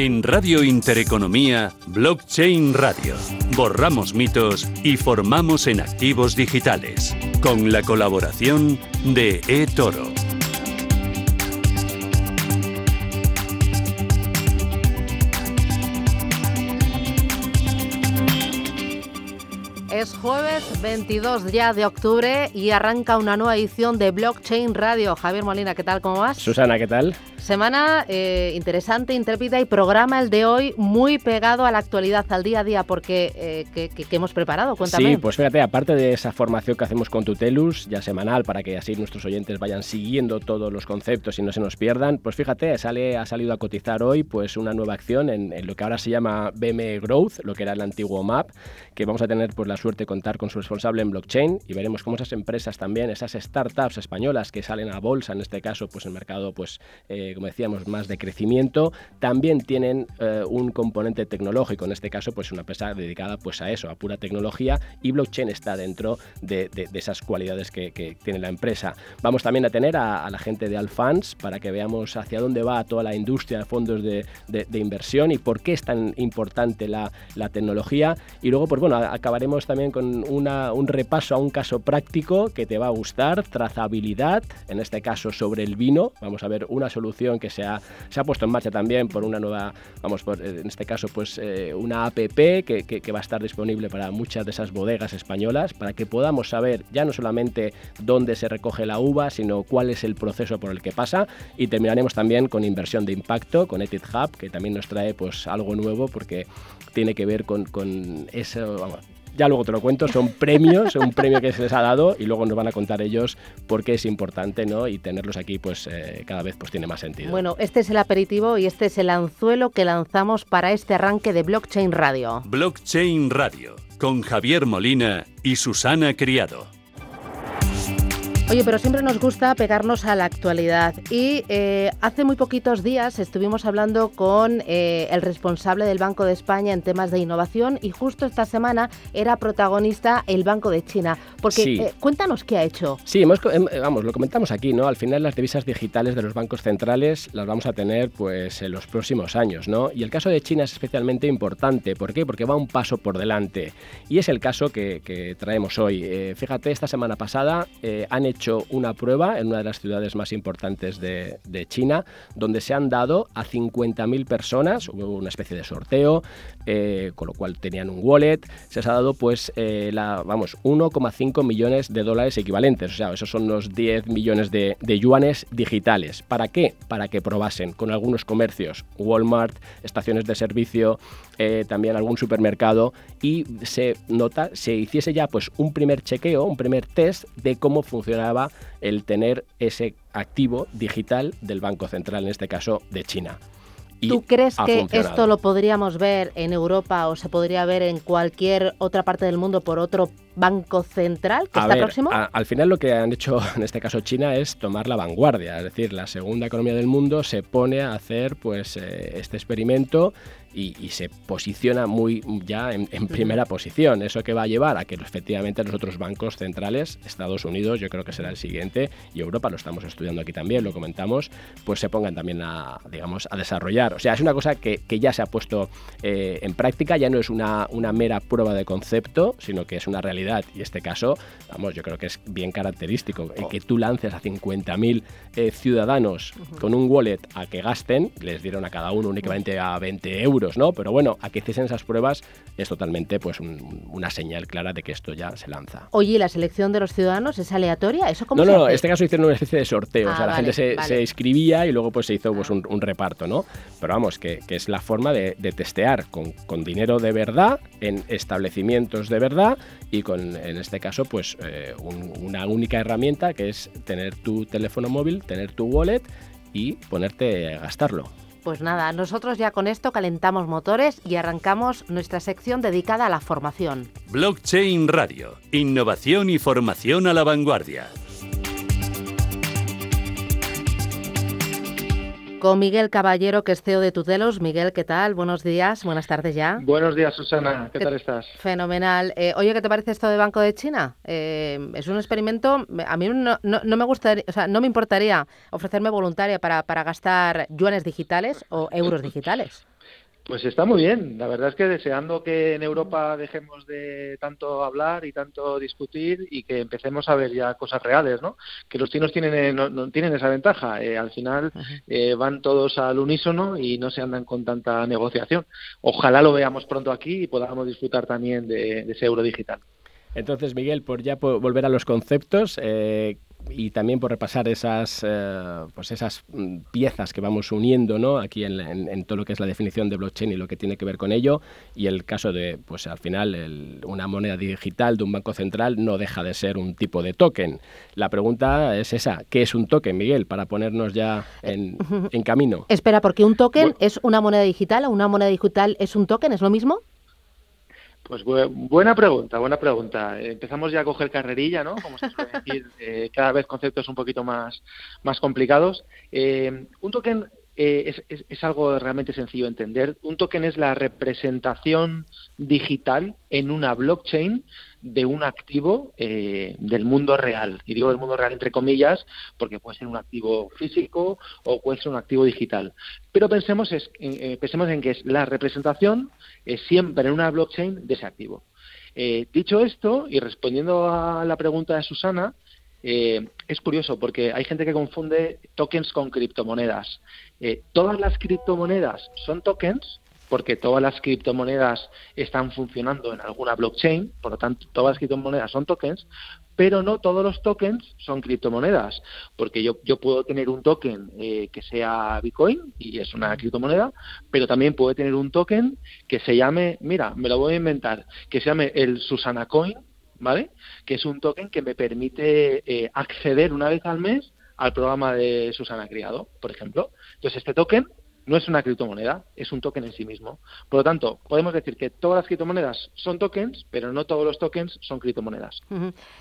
En Radio Intereconomía, Blockchain Radio. Borramos mitos y formamos en activos digitales. Con la colaboración de eToro. Es jueves 22 ya de octubre y arranca una nueva edición de Blockchain Radio. Javier Molina, ¿qué tal? ¿Cómo vas? Susana, ¿qué tal? Semana eh, interesante, intrépida y programa el de hoy muy pegado a la actualidad, al día a día, porque eh, ¿qué, hemos preparado? Cuéntame. Sí, pues fíjate, aparte de esa formación que hacemos con Tutelus, ya semanal, para que así nuestros oyentes vayan siguiendo todos los conceptos y no se nos pierdan, pues fíjate, sale, ha salido a cotizar hoy pues una nueva acción en, lo que ahora se llama BM Growth, lo que era el antiguo MAP, que vamos a tener pues la suerte de contar con su responsable en blockchain y veremos cómo esas empresas también, esas startups españolas que salen a bolsa, en este caso, pues el mercado, pues eh, como decíamos, más de crecimiento, también tienen eh, un componente tecnológico, en este caso, pues una empresa dedicada pues a eso, a pura tecnología, y blockchain está dentro de, esas cualidades que, tiene la empresa. Vamos también a tener a, la gente de Alfans para que veamos hacia dónde va toda la industria de fondos de, inversión y por qué es tan importante la, tecnología. Y luego, pues bueno, acabaremos también con un repaso a un caso práctico que te va a gustar, trazabilidad, en este caso sobre el vino. Vamos a ver una solución que se ha, se ha puesto en marcha también por una nueva, vamos, por, en este caso, pues eh, una app que, que, va a estar disponible para muchas de esas bodegas españolas, para que podamos saber ya no solamente dónde se recoge la uva, sino cuál es el proceso por el que pasa. Y terminaremos también con inversión de impacto, con Ethic Hub, que también nos trae pues algo nuevo porque tiene que ver con, con eso, vamos, ya luego te lo cuento, son premios, un premio que se les ha dado y luego nos van a contar ellos por qué es importante, ¿no? Y tenerlos aquí, pues eh, cada vez pues tiene más sentido. Bueno, este es el aperitivo y este es el anzuelo que lanzamos para este arranque de Blockchain Radio. Blockchain Radio, con Javier Molina y Susana Criado. Oye, pero siempre nos gusta pegarnos a la actualidad y eh, hace muy poquitos días estuvimos hablando con eh, el responsable del Banco de España en temas de innovación y justo esta semana era protagonista el Banco de China. Porque eh, cuéntanos qué ha hecho. Sí, hemos, em, vamos, lo comentamos aquí, ¿no? Al final las divisas digitales de los bancos centrales las vamos a tener pues en los próximos años, ¿no? Y el caso de China es especialmente importante. ¿Por qué? Porque va un paso por delante. Y es el caso que, que traemos hoy. fíjate, esta semana pasada han hecho hecho una prueba en una de las ciudades más importantes de, China, donde se han dado a 50.000 personas, hubo una especie de sorteo, eh, con lo cual tenían un wallet, se les ha dado pues, eh, la, vamos, 1,5 millones de dólares equivalentes, o sea, esos son unos 10 millones de yuanes digitales. ¿Para qué? Para que probasen con algunos comercios, Walmart, estaciones de servicio, eh, también algún supermercado y se nota, se hiciese ya pues un primer chequeo, un primer test de cómo funcionaba el tener ese activo digital del Banco Central, en este caso de China. ¿Tú crees que esto lo podríamos ver en Europa o se podría ver en cualquier otra parte del mundo por otro banco central que está próximo? al final lo que han hecho en este caso China es tomar la vanguardia, es decir, la segunda economía del mundo se pone a hacer pues eh, este experimento y, se posiciona muy ya en, primera posición. Eso que va a llevar a que efectivamente los otros bancos centrales, Estados Unidos, yo creo que será el siguiente, y Europa lo estamos estudiando aquí también, lo comentamos, pues se pongan también a, digamos, a desarrollar. O sea, es una cosa que, ya se ha puesto eh, en práctica, ya no es una, una mera prueba de concepto, sino que es una realidad. Y este caso, vamos, yo creo que es bien característico. El que tú lances a 50.000 eh, ciudadanos con un wallet a que gasten, les dieron a cada uno únicamente a 20 euros ¿no? Pero bueno, a que hiciesen esas pruebas es totalmente pues una señal clara de que esto ya se lanza. Oye, ¿la selección de los ciudadanos es aleatoria? ¿Eso cómo no, no, en este caso hicieron una especie de sorteo. o sea, la ah, gente se, inscribía y luego pues se hizo pues, un, reparto, ¿no? Pero vamos, que, es la forma de, testear con, dinero de verdad, en establecimientos de verdad y con, en este caso, pues eh, una única herramienta que es tener tu teléfono móvil, tener tu wallet y ponerte a gastarlo. Pues nada, nosotros ya con esto calentamos motores y arrancamos nuestra sección dedicada a la formación. Blockchain Radio, innovación y formación a la vanguardia. Con Miguel Caballero, que es CEO de Tutelos. Miguel, ¿qué tal? Buenos días, buenas tardes ya. Buenos días, Susana. ¿Qué, tal estás? Fenomenal. Eh, oye, ¿qué te parece esto de Banco de China? Eh, es un experimento, a mí no, me gustaría, o sea, no me importaría ofrecerme voluntaria para, para gastar yuanes digitales o euros digitales. Pues está muy bien. La verdad es que deseando que en Europa dejemos de tanto hablar y tanto discutir y que empecemos a ver ya cosas reales, ¿no? Que los chinos tienen eh, no, tienen esa ventaja. Eh, al final eh, van todos al unísono y no se andan con tanta negociación. Ojalá lo veamos pronto aquí y podamos disfrutar también de, ese euro digital. Entonces, Miguel, por ya volver a los conceptos, y también por repasar esas, eh, pues esas mm, piezas que vamos uniendo ¿no? aquí en, todo lo que es la definición de blockchain y lo que tiene que ver con ello. Y el caso de, pues al final, una moneda digital de un banco central no deja de ser un tipo de token. La pregunta es esa, ¿qué es un token, Miguel? Para ponernos ya en, camino. Espera, porque un token es una moneda digital o una moneda digital es un token, ¿es lo mismo? Pues buena pregunta, buena pregunta. Empezamos ya a coger carrerilla, ¿no? Como se suele decir, eh, cada vez conceptos un poquito más, más complicados. Eh, un token eh, es, algo realmente sencillo de entender. Un token es la representación digital en una blockchain de un activo eh, del mundo real. Y digo del mundo real entre comillas porque puede ser un activo físico o puede ser un activo digital. Pero pensemos, es, eh, pensemos en que es la representación siempre en una blockchain de ese activo. dicho esto, y respondiendo a la pregunta de Susana, eh, es curioso porque hay gente que confunde tokens con criptomonedas. Eh, todas las criptomonedas son tokens porque todas las criptomonedas están funcionando en alguna blockchain, por lo tanto todas las criptomonedas son tokens, pero no todos los tokens son criptomonedas, porque yo, yo puedo tener un token eh, que sea Bitcoin y es una criptomoneda, pero también puedo tener un token que se llame, mira, me lo voy a inventar, que se llame el Susana Coin ¿vale? Que es un token que me permite eh, acceder una vez al mes al programa de Susana Criado, por ejemplo. Entonces, este token no es una criptomoneda, es un token en sí mismo. Por lo tanto, podemos decir que todas las criptomonedas son tokens, pero no todos los tokens son criptomonedas.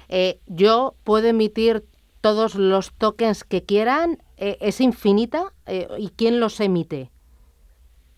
Eh, yo puedo emitir todos los tokens que quieran, eh, es infinita, ¿y quién los emite?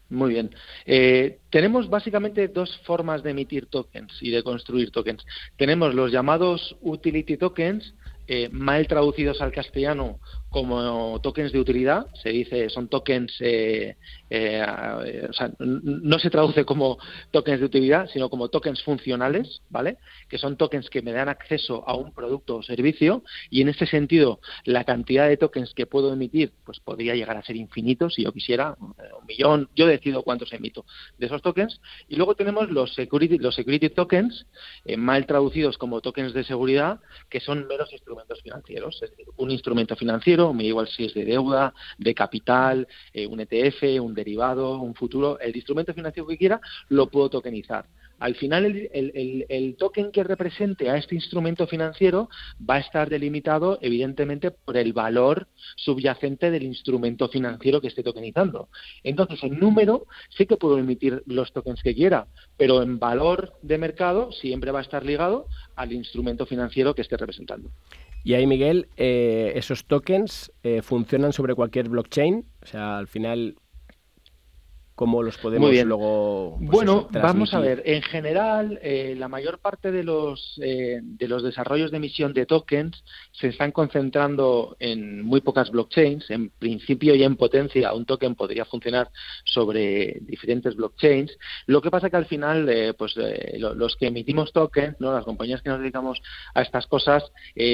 Muy bien. Eh, tenemos básicamente dos formas de emitir tokens y de construir tokens. Tenemos los llamados utility tokens, eh, mal traducidos al castellano como tokens de utilidad, se dice son tokens, eh, eh, o sea, no se traduce como tokens de utilidad, sino como tokens funcionales, ¿vale? Que son tokens que me dan acceso a un producto o servicio y en ese sentido la cantidad de tokens que puedo emitir pues podría llegar a ser infinito si yo quisiera, eh, un millón, yo decido cuántos emito de esos tokens y luego tenemos los security, los security tokens, mal traducidos como tokens de seguridad, que son meros instrumentos financieros, es decir, un instrumento financiero me da igual si es de deuda, de capital, eh, un ETF, un derivado, un futuro, el instrumento financiero que quiera, lo puedo tokenizar. Al final, el, token que represente a este instrumento financiero va a estar delimitado, evidentemente, por el valor subyacente del instrumento financiero que esté tokenizando. Entonces, en número sí que puedo emitir los tokens que quiera, pero en valor de mercado siempre va a estar ligado al instrumento financiero que esté representando. Y ahí, Miguel, eh, esos tokens eh, funcionan sobre cualquier blockchain. O sea, al final cómo los podemos luego. Pues bueno, vamos a ver. En general, eh, la mayor parte de los eh, de los desarrollos de emisión de tokens se están concentrando en muy pocas blockchains. En principio y en potencia, un token podría funcionar sobre diferentes blockchains. Lo que pasa que al final, eh, pues los que emitimos tokens, no, las compañías que nos dedicamos a estas cosas,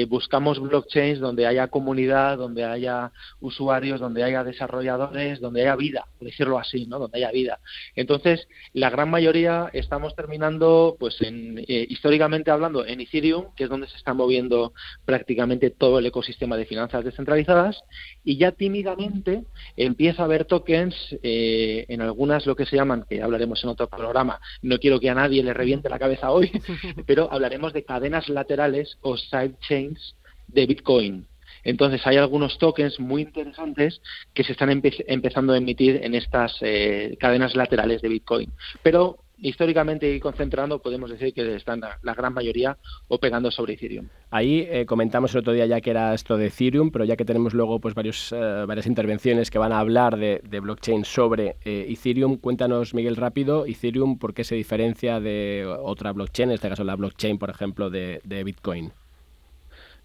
buscamos blockchains donde haya comunidad, donde haya usuarios, donde haya desarrolladores, donde haya vida, por decirlo así, ¿no? Haya vida. Entonces, la gran mayoría estamos terminando, pues, en, eh, históricamente hablando, en Ethereum, que es donde se está moviendo prácticamente todo el ecosistema de finanzas descentralizadas, y ya tímidamente empieza a haber tokens eh, en algunas, lo que se llaman, que hablaremos en otro programa, no quiero que a nadie le reviente la cabeza hoy, pero hablaremos de cadenas laterales o sidechains de Bitcoin. Entonces hay algunos tokens muy interesantes que se están empezando a emitir en estas eh, cadenas laterales de Bitcoin. Pero históricamente y concentrando podemos decir que están la, gran mayoría operando sobre Ethereum. Ahí eh, comentamos el otro día ya que era esto de Ethereum, pero ya que tenemos luego pues eh, varias intervenciones que van a hablar de, blockchain sobre Ethereum, cuéntanos Miguel rápido, Ethereum, ¿por qué se diferencia de otra blockchain, en este caso la blockchain por ejemplo de Bitcoin?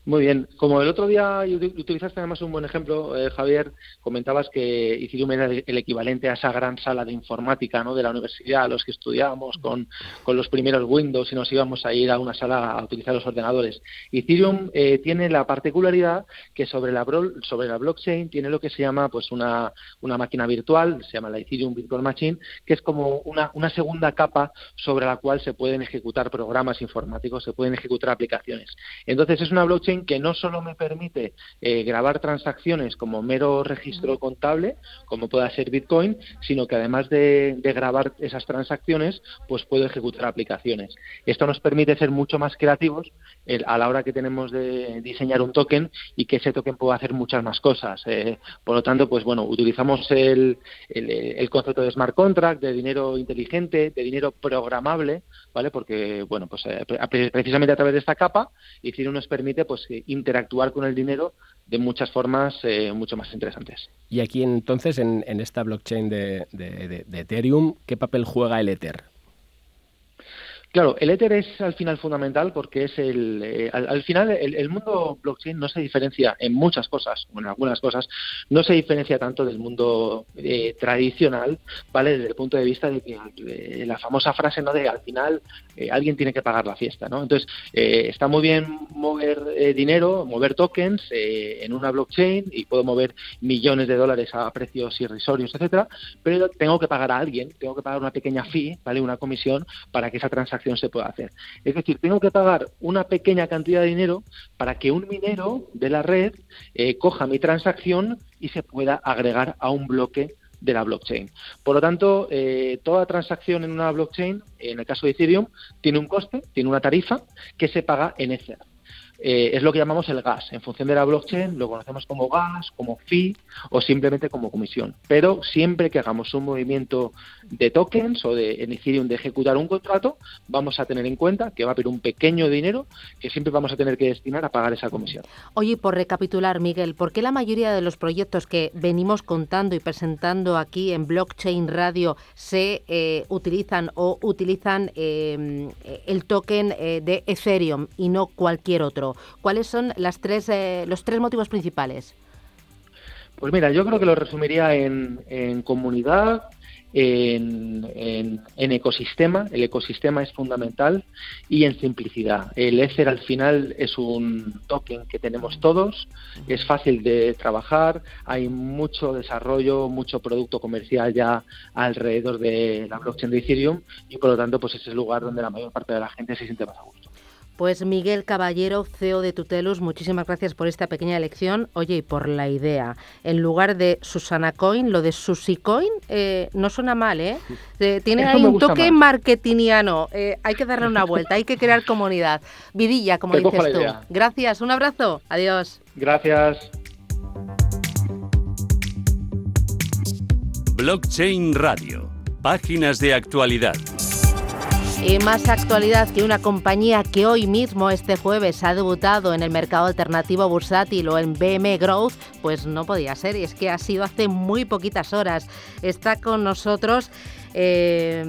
Muy bien. Como el otro día utilizaste además un buen ejemplo, eh, Javier, comentabas que Ethereum era el equivalente a esa gran sala de informática ¿no? de la universidad, los que estudiábamos con, los primeros Windows y nos íbamos a ir a una sala a utilizar los ordenadores. Ethereum eh, tiene la particularidad que sobre la, sobre la blockchain tiene lo que se llama pues una, una máquina virtual, se llama la Ethereum Virtual Machine, que es como una, una segunda capa sobre la cual se pueden ejecutar programas informáticos, se pueden ejecutar aplicaciones. Entonces es una blockchain que no solo me permite eh, grabar transacciones como mero registro contable, como pueda ser Bitcoin, sino que además de, grabar esas transacciones, pues puedo ejecutar aplicaciones. Esto nos permite ser mucho más creativos a la hora que tenemos de diseñar un token y que ese token pueda hacer muchas más cosas. Eh. por lo tanto, pues bueno, utilizamos el, el, concepto de smart contract, de dinero inteligente, de dinero programable, ¿vale? Porque, bueno, pues eh, precisamente a través de esta capa, Ethereum nos permite pues pues, interactuar con el dinero de muchas formas eh, mucho más interesantes. Y aquí entonces, en, esta blockchain de, de, Ethereum, ¿qué papel juega el Ether? Claro, el Ether es al final fundamental porque es el, eh, al, final el, mundo blockchain no se diferencia en muchas cosas, o en algunas cosas, no se diferencia tanto del mundo eh, tradicional, ¿vale? Desde el punto de vista de que la famosa frase, ¿no? De al final eh, alguien tiene que pagar la fiesta, ¿no? Entonces, está muy bien mover dinero, mover tokens en una blockchain y puedo mover millones de dólares a precios irrisorios, etcétera, pero tengo que pagar a alguien, tengo que pagar una pequeña fee, ¿vale? Una comisión para que esa transacción se puede hacer. Es decir, tengo que pagar una pequeña cantidad de dinero para que un minero de la red eh, coja mi transacción y se pueda agregar a un bloque de la blockchain. Por lo tanto, eh, toda transacción en una blockchain, en el caso de Ethereum, tiene un coste, tiene una tarifa que se paga en Ether. Eh, es lo que llamamos el gas. En función de la blockchain lo conocemos como gas, como fee o simplemente como comisión. Pero siempre que hagamos un movimiento de tokens o de en Ethereum de ejecutar un contrato, vamos a tener en cuenta que va a haber un pequeño dinero que siempre vamos a tener que destinar a pagar esa comisión. Oye, por recapitular, Miguel, ¿por qué la mayoría de los proyectos que venimos contando y presentando aquí en Blockchain Radio se eh, utilizan o utilizan eh, el token de Ethereum y no cualquier otro? ¿Cuáles son eh, los tres motivos principales? Pues mira, yo creo que lo resumiría en, comunidad, en, ecosistema, el ecosistema es fundamental, y en simplicidad. El Ether al final es un token que tenemos todos, es fácil de trabajar, hay mucho desarrollo, mucho producto comercial ya alrededor de la blockchain de Ethereum, y por lo tanto pues es el lugar donde la mayor parte de la gente se siente más a gusto. Pues Miguel Caballero, CEO de Tutelus, muchísimas gracias por esta pequeña lección. Oye, y por la idea. En lugar de Susana Coin, lo de Susicoin eh, no suena mal, ¿eh? eh tiene ahí un toque marketingiano. Eh, hay que darle una vuelta, hay que crear comunidad. Vidilla, como dices tú. Gracias, un abrazo. Adiós. Gracias. Blockchain Radio. Páginas de actualidad. Y más actualidad que una compañía que hoy mismo, este jueves, ha debutado en el mercado alternativo bursátil o en BM Growth, pues no podía ser, y es que ha sido hace muy poquitas horas. Está con nosotros, eh,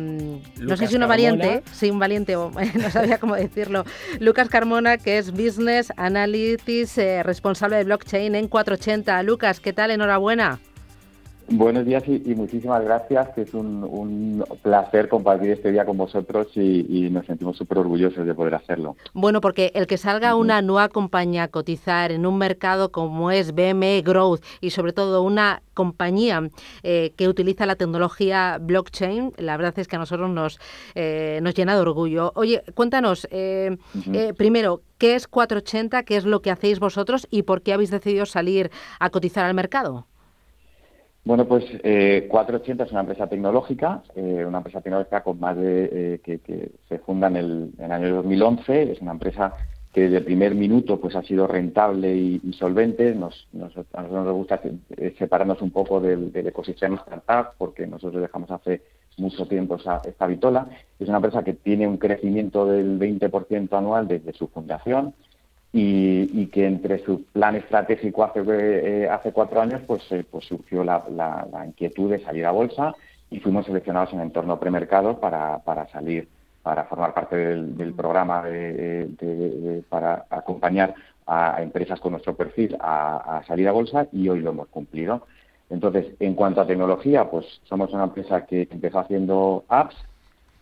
no sé si una valiente, sí, un valiente, no sabía cómo decirlo, Lucas Carmona, que es Business Analytics, eh, responsable de blockchain en 480. Lucas, ¿qué tal? Enhorabuena. Buenos días y, muchísimas gracias, que es un, placer compartir este día con vosotros y, nos sentimos súper orgullosos de poder hacerlo. Bueno, porque el que salga una nueva compañía a cotizar en un mercado como es BME Growth y sobre todo una compañía eh, que utiliza la tecnología blockchain, la verdad es que a nosotros nos, eh, nos llena de orgullo. Oye, cuéntanos, eh, primero, ¿qué es 480? ¿Qué es lo que hacéis vosotros y por qué habéis decidido salir a cotizar al mercado? Bueno, pues eh, 480 es una empresa tecnológica, eh, una empresa tecnológica con más de eh, que, se funda en el, año 2011. Es una empresa que desde el primer minuto pues ha sido rentable y, solvente. Nos, a nosotros nos gusta separarnos un poco del, ecosistema startup porque nosotros dejamos hace mucho tiempo esa, esta vitola. Es una empresa que tiene un crecimiento del 20% anual desde su fundación y, que entre su plan estratégico hace, eh, hace cuatro años pues, eh, pues surgió la, inquietud de salir a bolsa y fuimos seleccionados en entorno premercado para, para salir para formar parte del, programa de, para acompañar a, empresas con nuestro perfil a, salir a bolsa y hoy lo hemos cumplido. Entonces, en cuanto a tecnología, pues somos una empresa que empezó haciendo apps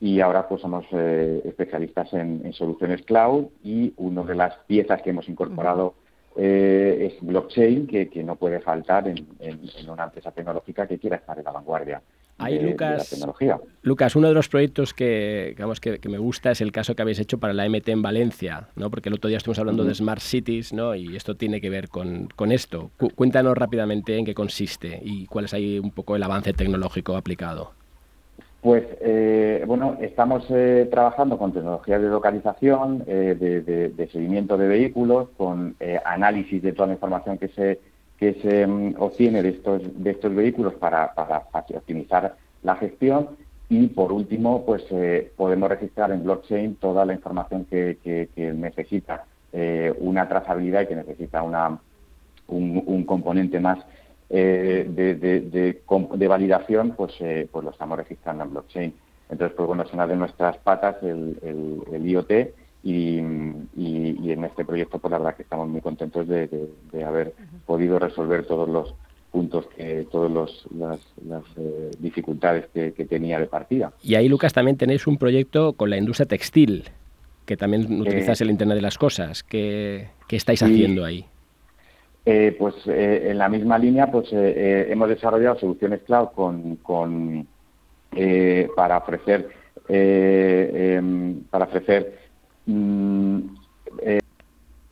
y ahora pues somos eh, especialistas en, soluciones cloud y una de las piezas que hemos incorporado eh, es blockchain, que, no puede faltar en, una empresa tecnológica que quiera estar en la vanguardia. Ahí, Lucas, Lucas, uno de los proyectos que, digamos, que, me gusta es el caso que habéis hecho para la MT en Valencia, ¿no? porque el otro día estuvimos hablando de Smart Cities ¿no? y esto tiene que ver con, con esto. cuéntanos rápidamente en qué consiste y cuál es ahí un poco el avance tecnológico aplicado. Pues eh, bueno, estamos eh, trabajando con tecnologías de localización, eh, de, seguimiento de vehículos, con análisis de toda la información que se que se mm, obtiene de estos de estos vehículos para, para, optimizar la gestión. Y por último, pues podemos registrar en blockchain toda la información que, necesita una trazabilidad y que necesita una un componente más eh, de, de, validación, pues, eh, pues lo estamos registrando en blockchain. Entonces, pues bueno, es una de nuestras patas el, el, IoT y, y, en este proyecto, pues la verdad que estamos muy contentos de, haber podido resolver todos los puntos que todas las, eh, dificultades que, tenía de partida. Y ahí, Lucas, también tenéis un proyecto con la industria textil, que también utilizas el Internet de las Cosas. ¿Qué, qué estáis haciendo ahí? Eh, pues eh, en la misma línea pues eh, hemos desarrollado soluciones cloud con, con para ofrecer em, para ofrecer mm,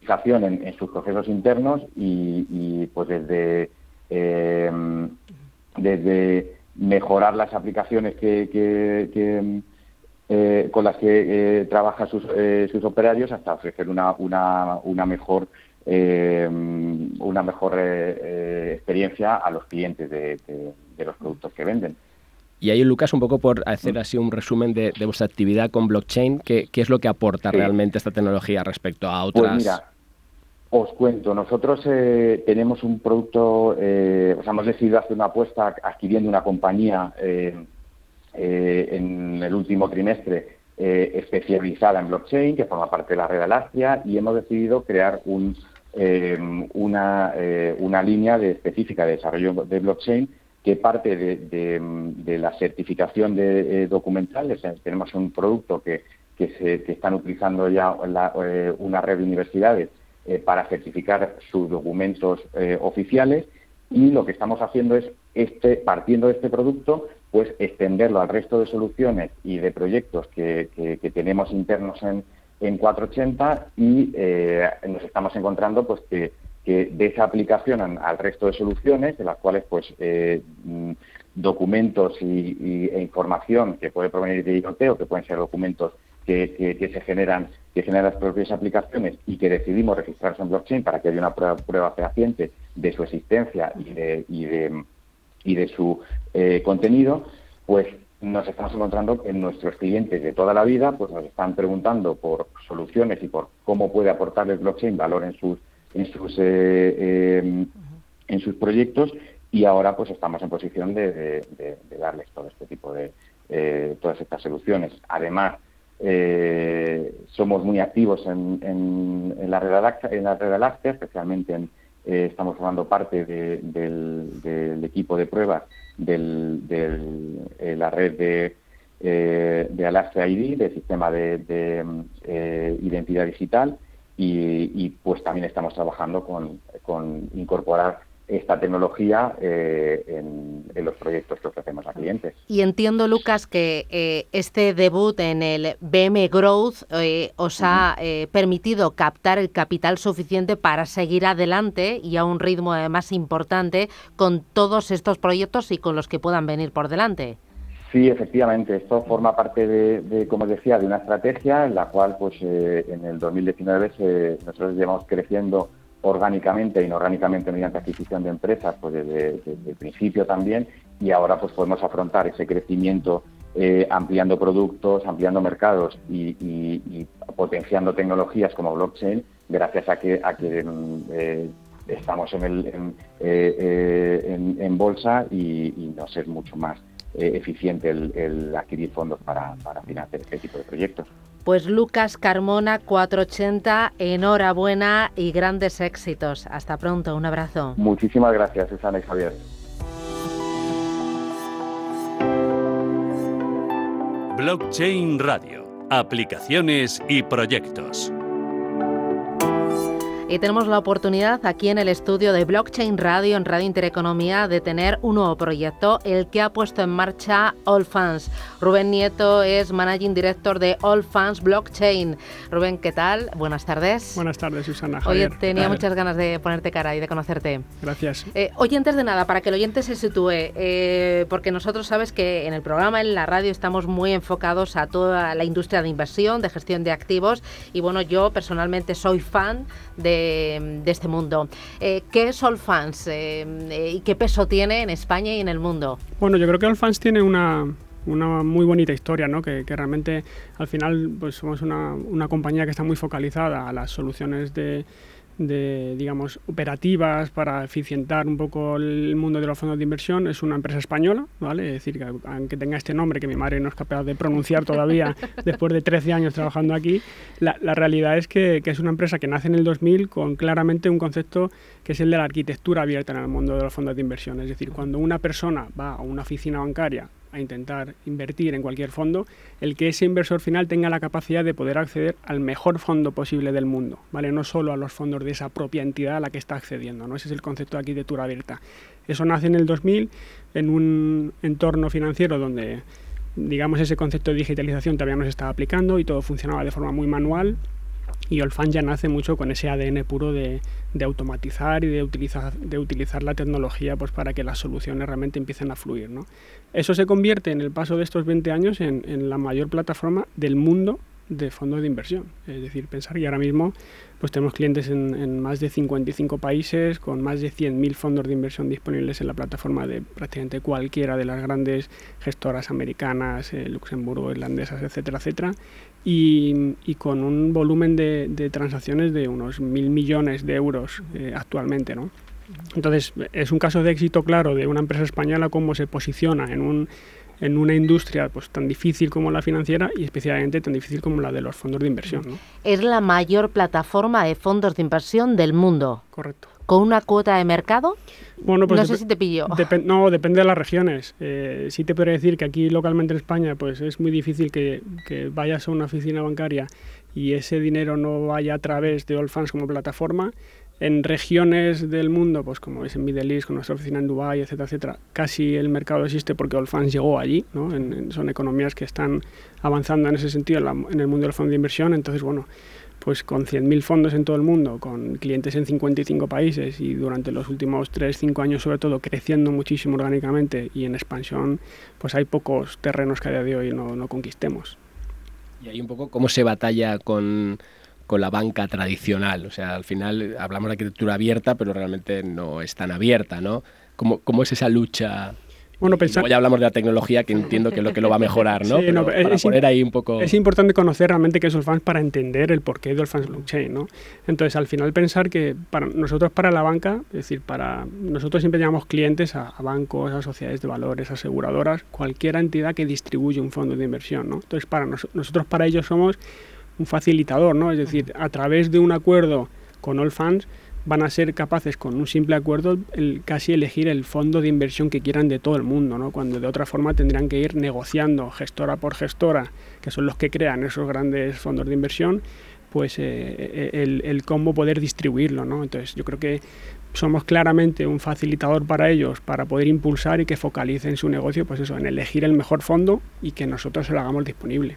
en, sus procesos internos y, pues desde em, desde mejorar las aplicaciones que, con las que trabajan sus, sus operarios hasta ofrecer una, una, una mejor eh, una mejor eh, eh, experiencia a los clientes de, los productos que venden. Y ahí, Lucas, un poco por hacer mm. así un resumen de, vuestra actividad con blockchain, ¿qué, es lo que aporta realmente esta tecnología respecto a otras? Pues mira, os cuento, nosotros tenemos un producto, eh, hemos decidido hacer una apuesta adquiriendo una compañía en el último trimestre especializada en blockchain, que forma parte de la red Alastria, y hemos decidido crear un, eh, una, eh, una línea de específica de desarrollo de blockchain que parte de, la certificación de, eh, documental. tenemos un producto que, que se están utilizando ya una red de universidades para certificar sus documentos oficiales y lo que estamos haciendo es, este, partiendo de este producto, pues extenderlo al resto de soluciones y de proyectos que tenemos internos en, en 480 y eh, nos estamos encontrando pues que, de esa aplicación al resto de soluciones, de las cuales pues eh, mm, documentos y, e información que puede provenir de IoT o que pueden ser documentos que, se generan que generan las propias aplicaciones y que decidimos registrarse en blockchain para que haya una prueba, fehaciente de su existencia y de, y de, y de su eh, contenido, pues nos estamos encontrando que nuestros clientes de toda la vida pues nos están preguntando por soluciones y por cómo puede aportar el blockchain valor en sus en sus eh, eh, en sus proyectos. Y ahora pues estamos en posición de, darles todo este tipo de eh, todas estas soluciones. Además somos muy activos en, en, la red en la red Alaska, especialmente en, estamos formando parte del equipo de pruebas de eh, la red de, eh, de Alaska ID, del sistema de, eh, identidad digital, y, pues también estamos trabajando con, con incorporar esta tecnología eh, en, los proyectos que ofrecemos a clientes. Y entiendo, Lucas, que este debut en el BM Growth os ha permitido captar el capital suficiente para seguir adelante y a un ritmo más importante con todos estos proyectos y con los que puedan venir por delante. Sí, efectivamente. Esto forma parte de, como decía, de una estrategia en la cual, pues, en el 2019 nosotros llevamos creciendo orgánicamente e inorgánicamente mediante adquisición de empresas, pues desde, el principio también, y ahora pues podemos afrontar ese crecimiento eh, ampliando productos, ampliando mercados y, potenciando tecnologías como blockchain, gracias a que, a que eh, estamos en, el, en, eh, bolsa y, nos es mucho más eficiente el, adquirir fondos para, para financiar este tipo de proyectos. Pues Lucas Carmona 480, enhorabuena y grandes éxitos. Hasta pronto, un abrazo. Muchísimas gracias, Susana y Javier. Blockchain Radio. Aplicaciones y proyectos. Y tenemos la oportunidad aquí en el estudio de Blockchain Radio, en Radio Intereconomía, de tener un nuevo proyecto, el que ha puesto en marcha Allfans. Rubén Nieto es Managing Director de Allfans Blockchain. Rubén, ¿qué tal? Buenas tardes. Buenas tardes, Susana. Oye, tenía muchas ganas de ponerte cara y de conocerte. Gracias. Eh, oye, antes de nada, para que el oyente se sitúe, eh, porque nosotros sabes que en el programa, en la radio, estamos muy enfocados a toda la industria de inversión, de gestión de activos, y bueno, yo personalmente soy fan de de, este mundo. Eh, ¿Qué es Allfans eh, eh, y qué peso tiene en España y en el mundo? Bueno, yo creo que Allfans tiene una, una muy bonita historia, ¿no? que, que realmente al final pues somos una, una, compañía que está muy focalizada a las soluciones de, de, digamos, operativas para eficientar un poco el mundo de los fondos de inversión. Es una empresa española, ¿vale? Es decir, que aunque tenga este nombre que mi madre no es capaz de pronunciar todavía después de 13 años trabajando aquí, la, la realidad es que, que, es una empresa que nace en el 2000 con claramente un concepto que es el de la arquitectura abierta en el mundo de los fondos de inversión. Es decir, cuando una persona va a una oficina bancaria a intentar invertir en cualquier fondo, el que ese inversor final tenga la capacidad de poder acceder al mejor fondo posible del mundo, ¿vale? No solo a los fondos de esa propia entidad a la que está accediendo, ¿no? Ese es el concepto de arquitectura abierta. Eso nace en el 2000 en un entorno financiero donde digamos ese concepto de digitalización todavía no se estaba aplicando y todo funcionaba de forma muy manual y Olfan ya nace mucho con ese ADN puro de, automatizar y de utilizar, la tecnología pues, para que las soluciones realmente empiecen a fluir. ¿no? Eso se convierte en el paso de estos 20 años en la mayor plataforma del mundo de fondos de inversión. Es decir, pensar que ahora mismo pues tenemos clientes en, en más de 55 países, con más de 100.000 fondos de inversión disponibles en la plataforma de prácticamente cualquiera de las grandes gestoras americanas, eh, Luxemburgo, irlandesas, etcétera, etcétera, y, y con un volumen de, de, transacciones de unos mil millones de euros eh, actualmente, ¿no? Entonces, es un caso de éxito claro de una empresa española cómo se posiciona en un en una industria pues tan difícil como la financiera y especialmente tan difícil como la de los fondos de inversión. ¿no? Es la mayor plataforma de fondos de inversión del mundo. Correcto. ¿Con una cuota de mercado? Bueno, pues no sé si te pillo. Dep no, depende de las regiones. Eh, sí te puedo decir que aquí localmente en España pues es muy difícil que, que vayas a una oficina bancaria y ese dinero no vaya a través de Allfans como plataforma en regiones del mundo, pues como es en Middle East, con nuestra oficina en Dubái, etcétera, etcétera, casi el mercado existe porque Allfans llegó allí, ¿no? En, en, son economías que están avanzando en ese sentido en, la, en el mundo del fondo de inversión, entonces, bueno, pues con 100.000 fondos en todo el mundo, con clientes en 55 países y durante los últimos 3-5 años sobre todo creciendo muchísimo orgánicamente y en expansión, pues hay pocos terrenos que a día de hoy no, no conquistemos. Y hay un poco cómo se batalla con con la banca tradicional. O sea, al final hablamos de arquitectura abierta, pero realmente no es tan abierta, ¿no? ¿Cómo, cómo es esa lucha? Bueno, pensar... ya hablamos de la tecnología, que entiendo que es lo que lo va a mejorar, ¿no? Sí, no para es, poner ahí un poco... Es importante conocer realmente qué es Allfans para entender el porqué de Allfans Blockchain, ¿no? Entonces, al final pensar que para nosotros, para la banca, es decir, para nosotros siempre llamamos clientes a, a bancos, a sociedades de valores, aseguradoras, cualquier entidad que distribuye un fondo de inversión, ¿no? Entonces, para nos, nosotros para ellos somos un facilitador, ¿no? Es decir, a través de un acuerdo con Allfans van a ser capaces con un simple acuerdo el, casi elegir el fondo de inversión que quieran de todo el mundo, ¿no? cuando de otra forma tendrán que ir negociando gestora por gestora, que son los que crean esos grandes fondos de inversión, pues eh, el, el, cómo poder distribuirlo. ¿no? Entonces yo creo que somos claramente un facilitador para ellos para poder impulsar y que focalicen su negocio pues eso en elegir el mejor fondo y que nosotros se lo hagamos disponible.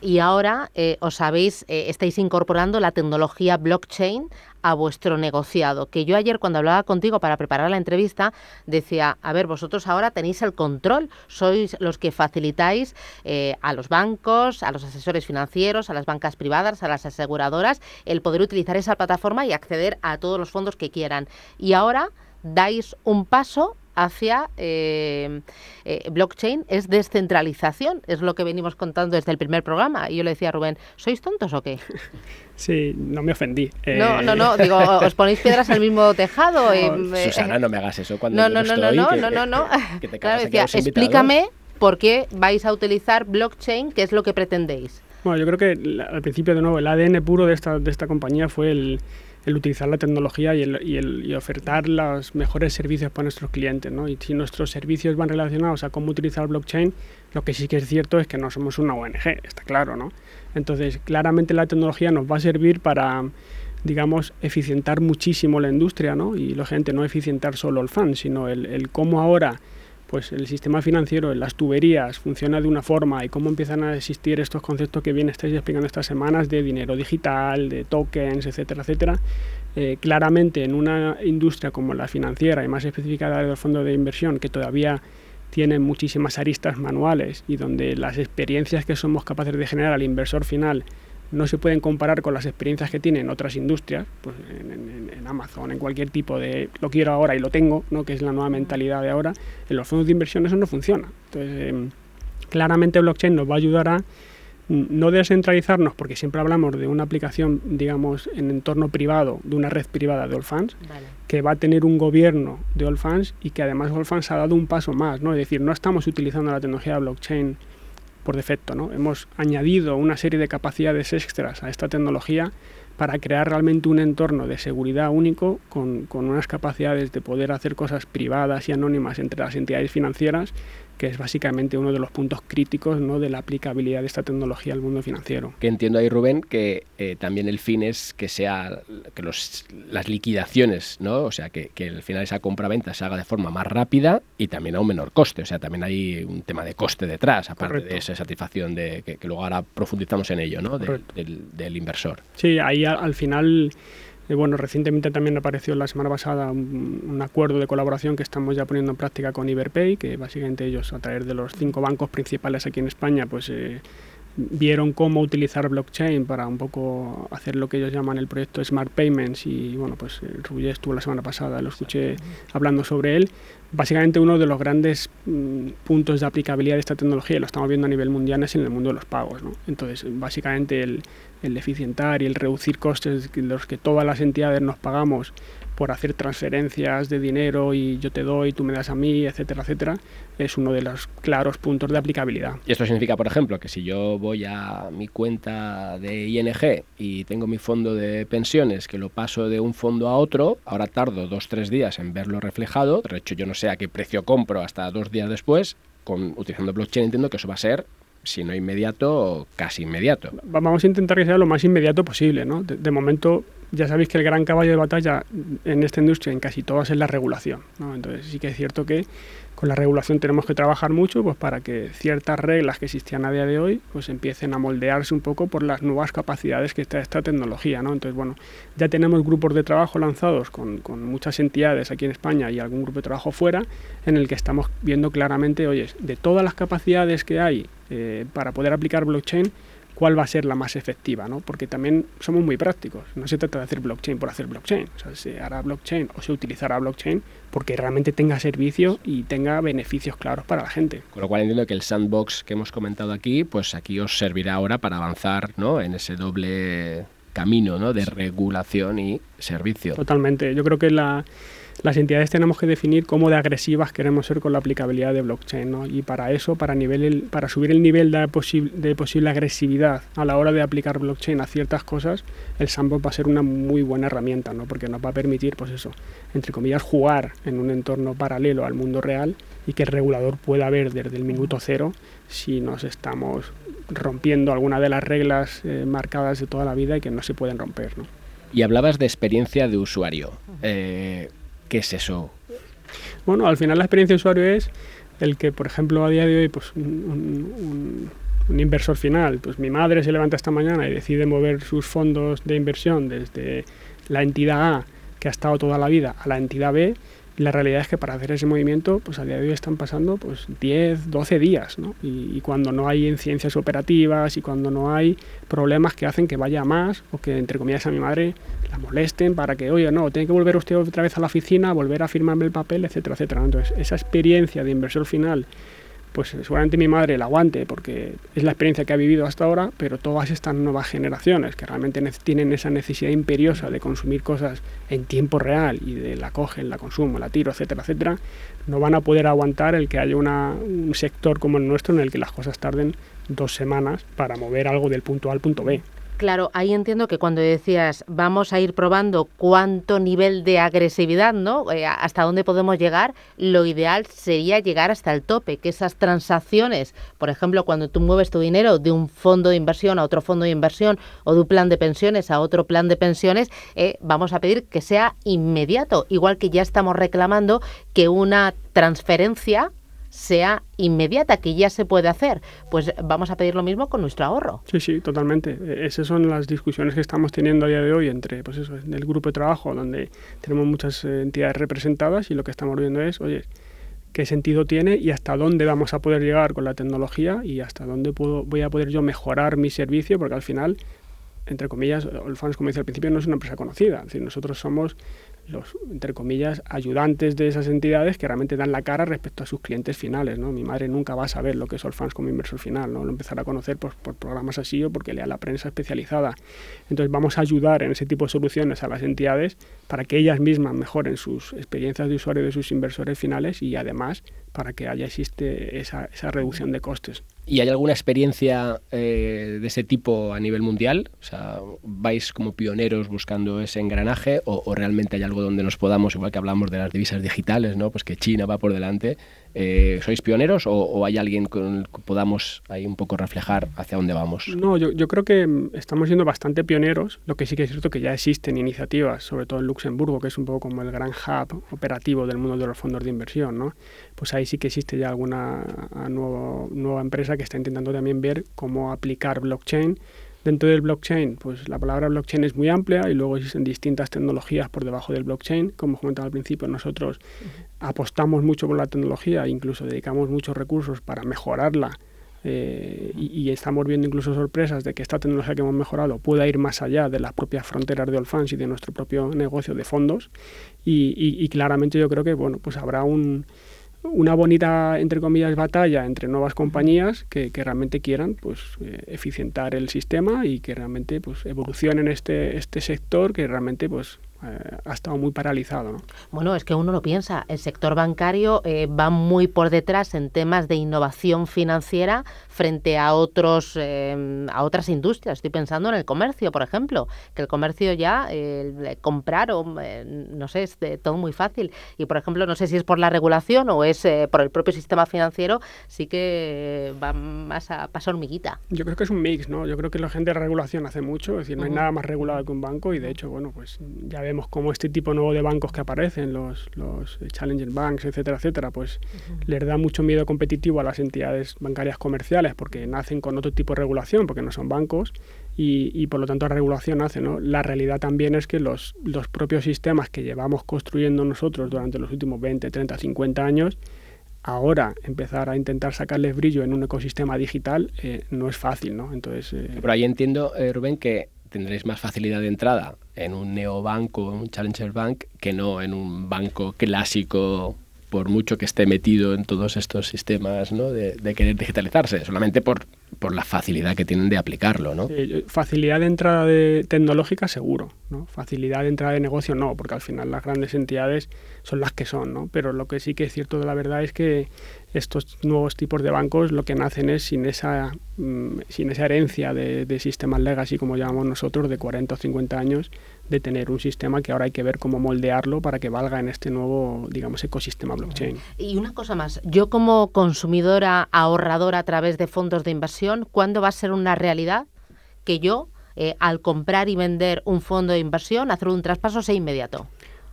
Y ahora eh, os sabéis eh, estáis incorporando la tecnología blockchain a vuestro negociado. Que yo ayer cuando hablaba contigo para preparar la entrevista decía, a ver, vosotros ahora tenéis el control, sois los que facilitáis eh, a los bancos, a los asesores financieros, a las bancas privadas, a las aseguradoras, el poder utilizar esa plataforma y acceder a todos los fondos que quieran. Y ahora dais un paso hacia eh, eh, blockchain es descentralización, es lo que venimos contando desde el primer programa. Y yo le decía a Rubén, ¿sois tontos o qué? Sí, no me ofendí. Eh... No, no, no, digo, os ponéis piedras al mismo tejado. No, y, Susana, no me hagas eso cuando no, no, no, no, estoy, no, que, no, no, no, que te claro, decía, explícame por qué vais a utilizar blockchain, qué es lo que pretendéis. Bueno, yo creo que al principio, de nuevo, el ADN puro de esta, de esta compañía fue el, el utilizar la tecnología y, el, y, el, y, ofertar los mejores servicios para nuestros clientes. ¿no? Y si nuestros servicios van relacionados a cómo utilizar blockchain, lo que sí que es cierto es que no somos una ONG, está claro. ¿no? Entonces, claramente la tecnología nos va a servir para digamos, eficientar muchísimo la industria, ¿no? Y lógicamente no eficientar solo el fan, sino el, el cómo ahora pues el sistema financiero, las tuberías, funciona de una forma y cómo empiezan a existir estos conceptos que bien estáis explicando estas semanas de dinero digital, de tokens, etcétera, etcétera. Eh, claramente en una industria como la financiera y más especificada del fondo de inversión que todavía tiene muchísimas aristas manuales y donde las experiencias que somos capaces de generar al inversor final no se pueden comparar con las experiencias que tienen otras industrias, pues en, en, en, Amazon, en cualquier tipo de lo quiero ahora y lo tengo, ¿no? que es la nueva mentalidad de ahora, en los fondos de inversión eso no funciona. Entonces, eh, claramente blockchain nos va a ayudar a no descentralizarnos, porque siempre hablamos de una aplicación, digamos, en entorno privado, de una red privada de Allfans, vale. que va a tener un gobierno de Allfans y que además Allfans ha dado un paso más, ¿no? Es decir, no estamos utilizando la tecnología de blockchain por defecto. ¿no? Hemos añadido una serie de capacidades extras a esta tecnología para crear realmente un entorno de seguridad único con, con, unas capacidades de poder hacer cosas privadas y anónimas entre las entidades financieras que es básicamente uno de los puntos críticos ¿no? de la aplicabilidad de esta tecnología al mundo financiero. Que entiendo ahí, Rubén, que eh, también el fin es que sea que los, las liquidaciones, ¿no? o sea, que, que al final esa compra-venta se haga de forma más rápida y también a un menor coste. O sea, también hay un tema de coste detrás, aparte Correcto. de esa satisfacción de que, que, luego ahora profundizamos en ello, ¿no? De, del, del, inversor. Sí, ahí al, al final y bueno, recientemente también apareció la semana pasada un, un, acuerdo de colaboración que estamos ya poniendo en práctica con Iberpay, que básicamente ellos a través de los cinco bancos principales aquí en España, pues eh, vieron cómo utilizar blockchain para un poco hacer lo que ellos llaman el proyecto Smart Payments y bueno, pues Rubí estuvo la semana pasada, lo escuché hablando sobre él. Básicamente uno de los grandes mm, puntos de aplicabilidad de esta tecnología, y lo estamos viendo a nivel mundial, es en el mundo de los pagos. ¿no? Entonces, básicamente el, el eficientar y el reducir costes de los que todas las entidades nos pagamos por hacer transferencias de dinero y yo te doy, tú me das a mí, etcétera, etcétera, es uno de los claros puntos de aplicabilidad. Y esto significa, por ejemplo, que si yo voy a mi cuenta de ING y tengo mi fondo de pensiones que lo paso de un fondo a otro, ahora tardo dos, tres días en verlo reflejado, de hecho yo no sé a qué precio compro hasta dos días después, con, utilizando blockchain entiendo que eso va a ser si no inmediato, casi inmediato. Vamos a intentar que sea lo más inmediato posible, ¿no? De, de, momento, ya sabéis que el gran caballo de batalla en esta industria, en casi todas, es la regulación. Entonces sí que es cierto que con la regulación tenemos que trabajar mucho pues para que ciertas reglas que existían a día de hoy pues empiecen a moldearse un poco por las nuevas capacidades que está esta tecnología, ¿no? Entonces, bueno, ya tenemos grupos de trabajo lanzados con, con muchas entidades aquí en España y algún grupo de trabajo fuera en el que estamos viendo claramente, oye, de todas las capacidades que hay eh, para poder aplicar blockchain, cuál va a ser la más efectiva, ¿no? Porque también somos muy prácticos. No se trata de hacer blockchain por hacer blockchain. O sea, se hará blockchain o se utilizará blockchain porque realmente tenga servicio y tenga beneficios claros para la gente. Con lo cual entiendo que el sandbox que hemos comentado aquí, pues aquí os servirá ahora para avanzar, ¿no? En ese doble camino, ¿no? De regulación y servicio. Totalmente. Yo creo que la las entidades tenemos que definir cómo de agresivas queremos ser con la aplicabilidad de blockchain, ¿no? Y para eso, para, nivel el, para subir el nivel de, posi de, posible agresividad a la hora de aplicar blockchain a ciertas cosas, el sandbox va a ser una muy buena herramienta, ¿no? Porque nos va a permitir, pues eso, entre comillas, jugar en un entorno paralelo al mundo real y que el regulador pueda ver desde el minuto cero si nos estamos rompiendo alguna de las reglas eh, marcadas de toda la vida y que no se pueden romper, ¿no? Y hablabas de experiencia de usuario. Eh, ¿Qué es eso? Bueno, al final la experiencia de usuario es el que, por ejemplo, a día de hoy, pues un, inversor final, pues mi madre se levanta esta mañana y decide mover sus fondos de inversión desde la entidad A, que ha estado toda la vida, a la entidad B, la realidad es que para hacer ese movimiento, pues a día de hoy están pasando pues 10, 12 días, ¿no? Y, y, cuando no hay incidencias operativas y cuando no hay problemas que hacen que vaya más o que, entre comillas, a mi madre la molesten para que, oye, no, tiene que volver usted otra vez a la oficina, volver a firmarme el papel, etcétera, etcétera. Entonces, esa experiencia de inversor final pues seguramente mi madre la aguante porque es la experiencia que ha vivido hasta ahora, pero todas estas nuevas generaciones que realmente tienen esa necesidad imperiosa de consumir cosas en tiempo real y de la cogen, la consumo, la tiro, etcétera, etcétera, no van a poder aguantar el que haya un sector como el nuestro en el que las cosas tarden dos semanas para mover algo del punto A al punto B. Claro, ahí entiendo que cuando decías vamos a ir probando cuánto nivel de agresividad, ¿no? Eh, hasta dónde podemos llegar, lo ideal sería llegar hasta el tope, que esas transacciones, por ejemplo, cuando tú mueves tu dinero de un fondo de inversión a otro fondo de inversión o de un plan de pensiones a otro plan de pensiones, eh, vamos a pedir que sea inmediato, igual que ya estamos reclamando que una transferencia sea inmediata, que ya se puede hacer, pues vamos a pedir lo mismo con nuestro ahorro. Sí, sí, totalmente. E-, esas son las discusiones que estamos teniendo a día de hoy entre, pues eso, el grupo de trabajo, donde tenemos muchas entidades representadas y lo que estamos viendo es, oye, qué sentido tiene y hasta dónde vamos a poder llegar con la tecnología y hasta dónde puedo, voy a poder yo mejorar mi servicio, porque al final, entre comillas, Olfans, como decía al principio, no es una empresa conocida. Es decir, nosotros somos los, entre comillas, ayudantes de esas entidades que realmente dan la cara respecto a sus clientes finales. ¿no? Mi madre nunca va a saber lo que es Allfans como inversor final, ¿no? lo empezará a conocer por, por, programas así o porque lea la prensa especializada. Entonces vamos a ayudar en ese tipo de soluciones a las entidades para que ellas mismas mejoren sus experiencias de usuario de sus inversores finales y además para que haya existe esa, esa reducción de costes. ¿Y hay alguna experiencia eh, de ese tipo a nivel mundial? O sea, ¿vais como pioneros buscando ese engranaje o, realmente hay algo donde nos podamos, igual que hablamos de las divisas digitales, ¿no? pues que China va por delante, eh, ¿sois pioneros o, hay alguien con el que podamos ahí un poco reflejar hacia dónde vamos? No, yo, yo, creo que mm, estamos siendo bastante pioneros, lo que sí que es cierto que ya existen iniciativas, sobre todo en Luxemburgo, que es un poco como el gran hub operativo del mundo de los fondos de inversión, ¿no? Pues ahí sí que existe ya alguna nuevo, nueva empresa que está intentando también ver cómo aplicar blockchain Dentro del blockchain, pues la palabra blockchain es muy amplia y luego existen distintas tecnologías por debajo del blockchain. Como comentaba al principio, nosotros apostamos mucho por la tecnología, incluso dedicamos muchos recursos para mejorarla eh, y, estamos viendo incluso sorpresas de que esta tecnología que hemos mejorado pueda ir más allá de las propias fronteras de Allfans y de nuestro propio negocio de fondos. Y, y claramente yo creo que bueno, pues habrá un una bonita, entre comillas, batalla entre nuevas compañías que, que realmente quieran pues, eh, eficientar el sistema y que realmente pues, evolucionen este, este sector que realmente pues, eh, ha estado muy paralizado. ¿no? Bueno, es que uno lo piensa, el sector bancario eh, va muy por detrás en temas de innovación financiera frente a otros eh, a otras industrias. Estoy pensando en el comercio, por ejemplo, que el comercio ya comprar o no sé, es de todo muy fácil. Y por ejemplo, no sé si es por la regulación o es por el propio sistema financiero, sí que va más a paso hormiguita. Yo creo que es un mix, ¿no? Yo creo que la gente de regulación hace mucho, es decir, no hay nada más regulado que un banco y de hecho, bueno, pues ya vemos como este tipo nuevo de bancos que aparecen, los, los Challenger Banks, etcétera, etcétera, pues les da mucho miedo competitivo a las entidades bancarias comerciales porque nacen con otro tipo de regulación, porque no son bancos y, y por lo tanto la regulación hace. ¿no? La realidad también es que los, los propios sistemas que llevamos construyendo nosotros durante los últimos 20, 30, 50 años, ahora empezar a intentar sacarles brillo en un ecosistema digital eh, no es fácil, ¿no? Entonces... Eh, Pero ahí entiendo, eh, Rubén, que tendréis más facilidad de entrada en un neobanco, un challenger bank, que no en un banco clásico por mucho que esté metido en todos estos sistemas ¿no? de, querer digitalizarse, solamente por, por la facilidad que tienen de aplicarlo. ¿no? facilidad de entrada de tecnológica seguro, ¿no? facilidad de entrada de negocio no, porque al final las grandes entidades son las que son, ¿no? pero lo que sí que es cierto de la verdad es que estos nuevos tipos de bancos lo que nacen es sin esa, mm, sin esa herencia de, sistemas legacy, como llamamos nosotros, de 40 o 50 años, de tener un sistema que ahora hay que ver cómo moldearlo para que valga en este nuevo, digamos, ecosistema blockchain. Y una cosa más, yo como consumidora ahorradora a través de fondos de inversión, ¿cuándo va a ser una realidad que yo, eh, al comprar y vender un fondo de inversión, hacer un traspaso sea inmediato?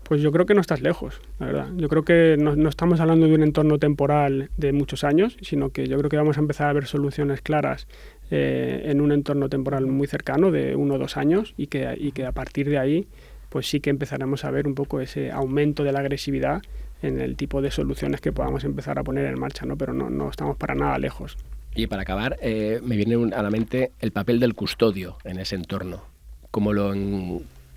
Pues yo creo que no estás lejos, la verdad. Yo creo que no, estamos hablando de un entorno temporal de muchos años, sino que yo creo que vamos a empezar a ver soluciones claras eh, en un entorno temporal muy cercano, de uno o dos años, y que, y que a partir de ahí, pues sí que empezaremos a ver un poco ese aumento de la agresividad en el tipo de soluciones que podamos empezar a poner en marcha, ¿no? Pero no, no estamos para nada lejos. Y para acabar, eh, me viene a la mente el papel del custodio en ese entorno. ¿Cómo lo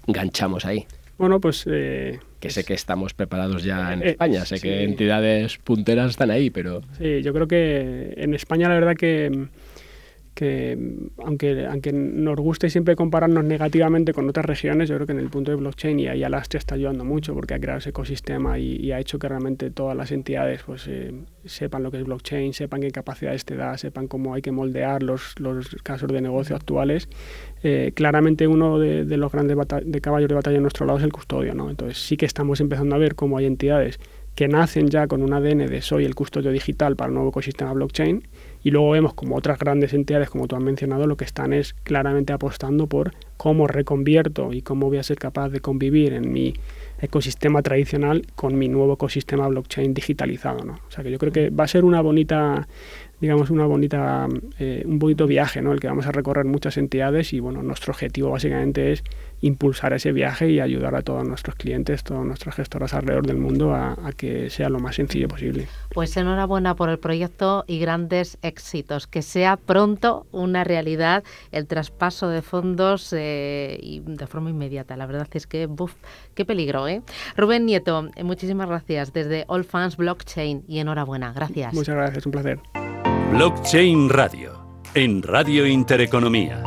enganchamos ahí? Bueno, pues... Eh, que sé que estamos preparados ya en España, sé que entidades punteras están ahí, pero... Sí, yo creo que en España la verdad que que aunque, aunque nos guste siempre compararnos negativamente con otras regiones, yo creo que en el punto de blockchain y ahí Alastre está ayudando mucho porque ha creado ese ecosistema y, ha hecho que realmente todas las entidades pues eh, sepan lo que es blockchain, sepan qué capacidades te da, sepan cómo hay que moldear los, los casos de negocio actuales. Eh, claramente uno de, los grandes de caballos de batalla a nuestro lado es el custodio, ¿no? Entonces sí que estamos empezando a ver cómo hay entidades que nacen ya con un ADN de soy el custodio digital para el nuevo ecosistema blockchain y luego vemos como otras grandes entidades, como tú has mencionado, lo que están es claramente apostando por cómo reconvierto y cómo voy a ser capaz de convivir en mi ecosistema tradicional con mi nuevo ecosistema blockchain digitalizado. ¿no? O sea que yo creo que va a ser una bonita digamos, una bonita, eh, un bonito viaje, ¿no? El que vamos a recorrer muchas entidades y, bueno, nuestro objetivo básicamente es impulsar ese viaje y ayudar a todos nuestros clientes, todas nuestras gestoras alrededor del mundo a, que sea lo más sencillo posible. Pues enhorabuena por el proyecto y grandes éxitos. Que sea pronto una realidad el traspaso de fondos eh, de forma inmediata. La verdad es que, buf, qué peligro, ¿eh? Rubén Nieto, eh, muchísimas gracias desde All Fans Blockchain y enhorabuena. Gracias. Muchas gracias, un placer. Blockchain Radio, en Radio Intereconomía.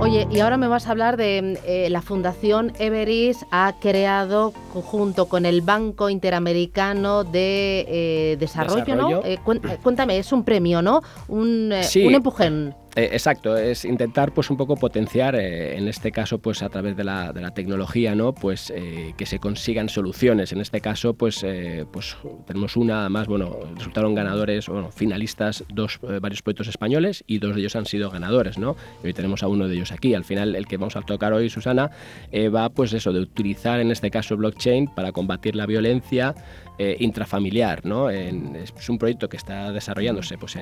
Oye, y ahora me vas a hablar de eh, la Fundación Everis ha creado junto con el Banco Interamericano de eh, Desarrollo, ¿no? Eh, cuéntame, es un premio, ¿no? Un, un empujón. Eh, exacto, es intentar pues un poco potenciar, eh, en este caso pues a través de la, de la tecnología, ¿no? Pues eh, que se consigan soluciones. En este caso pues, pues tenemos una más, bueno, resultaron ganadores, bueno, finalistas, dos, varios proyectos españoles y dos de ellos han sido ganadores, ¿no? Y hoy tenemos a uno de ellos aquí. Al final el que vamos a tocar hoy, Susana, va pues eso, de utilizar en este caso blockchain para combatir la violencia, eh, intrafamiliar. ¿no? es un proyecto que está desarrollándose pues,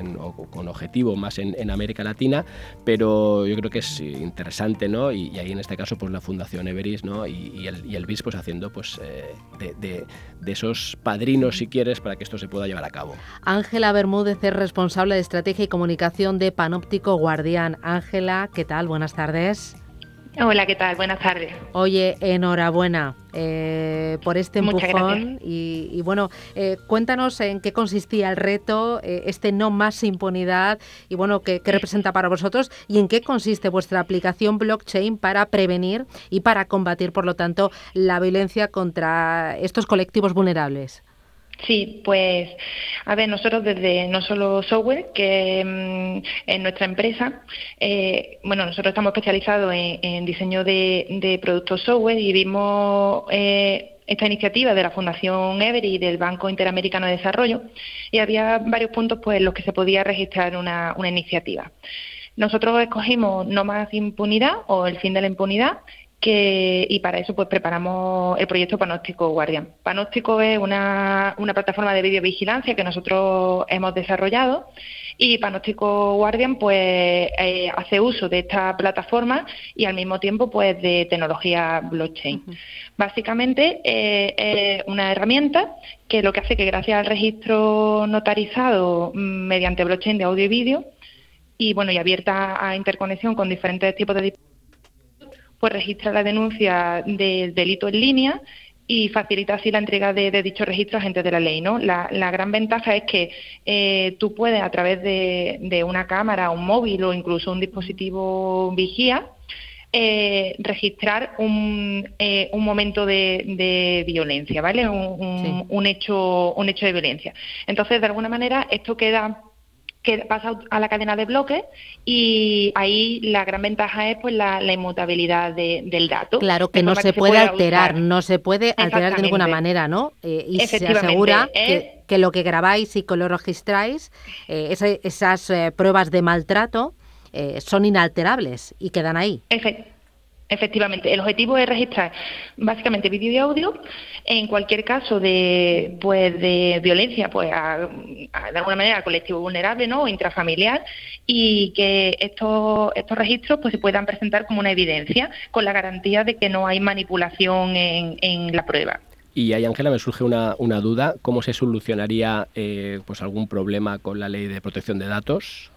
con objetivo más en, América Latina, pero yo creo que es interesante ¿no? y, ahí en este caso pues, la Fundación Everis ¿no? y, el, y BIS pues, haciendo pues, eh, de, esos padrinos, si quieres, para que esto se pueda llevar a cabo. Ángela Bermúdez es responsable de estrategia y comunicación de Panóptico Guardián. Ángela, ¿qué tal? Buenas tardes. Hola, ¿qué tal? Buenas tardes. Oye, enhorabuena eh, por este empujón y, bueno, eh, cuéntanos en qué consistía el reto, eh, este no más impunidad y bueno, qué, qué, representa para vosotros y en qué consiste vuestra aplicación blockchain para prevenir y para combatir, por lo tanto, la violencia contra estos colectivos vulnerables. Sí, pues a ver, nosotros desde no solo software, que mm, en nuestra empresa, eh, bueno, nosotros estamos especializados en, diseño de, productos software y vimos eh, esta iniciativa de la Fundación Every y del Banco Interamericano de Desarrollo y había varios puntos pues, en los que se podía registrar una, una iniciativa. Nosotros escogimos No Más Impunidad o El Fin de la Impunidad que, y para eso pues preparamos el proyecto Panóptico Guardian. Panóptico es una, una plataforma de videovigilancia que nosotros hemos desarrollado y Panóptico Guardian pues eh, hace uso de esta plataforma y al mismo tiempo pues de tecnología blockchain. Básicamente eh, es una herramienta que lo que hace que gracias al registro notarizado mm, mediante blockchain de audio y vídeo y bueno y abierta a interconexión con diferentes tipos de pues registra la denuncia del delito en línea y facilita así la entrega de, de dicho registro a agentes de la ley. ¿no? La, gran ventaja es que eh, tú puedes, a través de, una cámara, un móvil o incluso un dispositivo vigía, eh, registrar un, eh, un momento de, violencia, ¿vale? Un, un, hecho, un hecho de violencia. Entonces, de alguna manera, esto queda que pasa a la cadena de bloques y ahí la gran ventaja es pues la, inmutabilidad del dato. Claro, que no se, puede alterar, no se puede alterar de ninguna manera, ¿no? Eh, y se asegura que, lo que grabáis y que lo registráis, eh, esas eh, pruebas de maltrato, son inalterables y quedan ahí. Efectivamente, el objetivo es registrar básicamente vídeo y audio en cualquier caso de pues de violencia pues de alguna manera colectivo vulnerable no o intrafamiliar y que estos estos registros pues se puedan presentar como una evidencia con la garantía de que no hay manipulación en, en la prueba. Y ahí, Ángela, me surge una, una, duda. ¿Cómo se solucionaría eh, pues algún problema con la ley de protección de datos?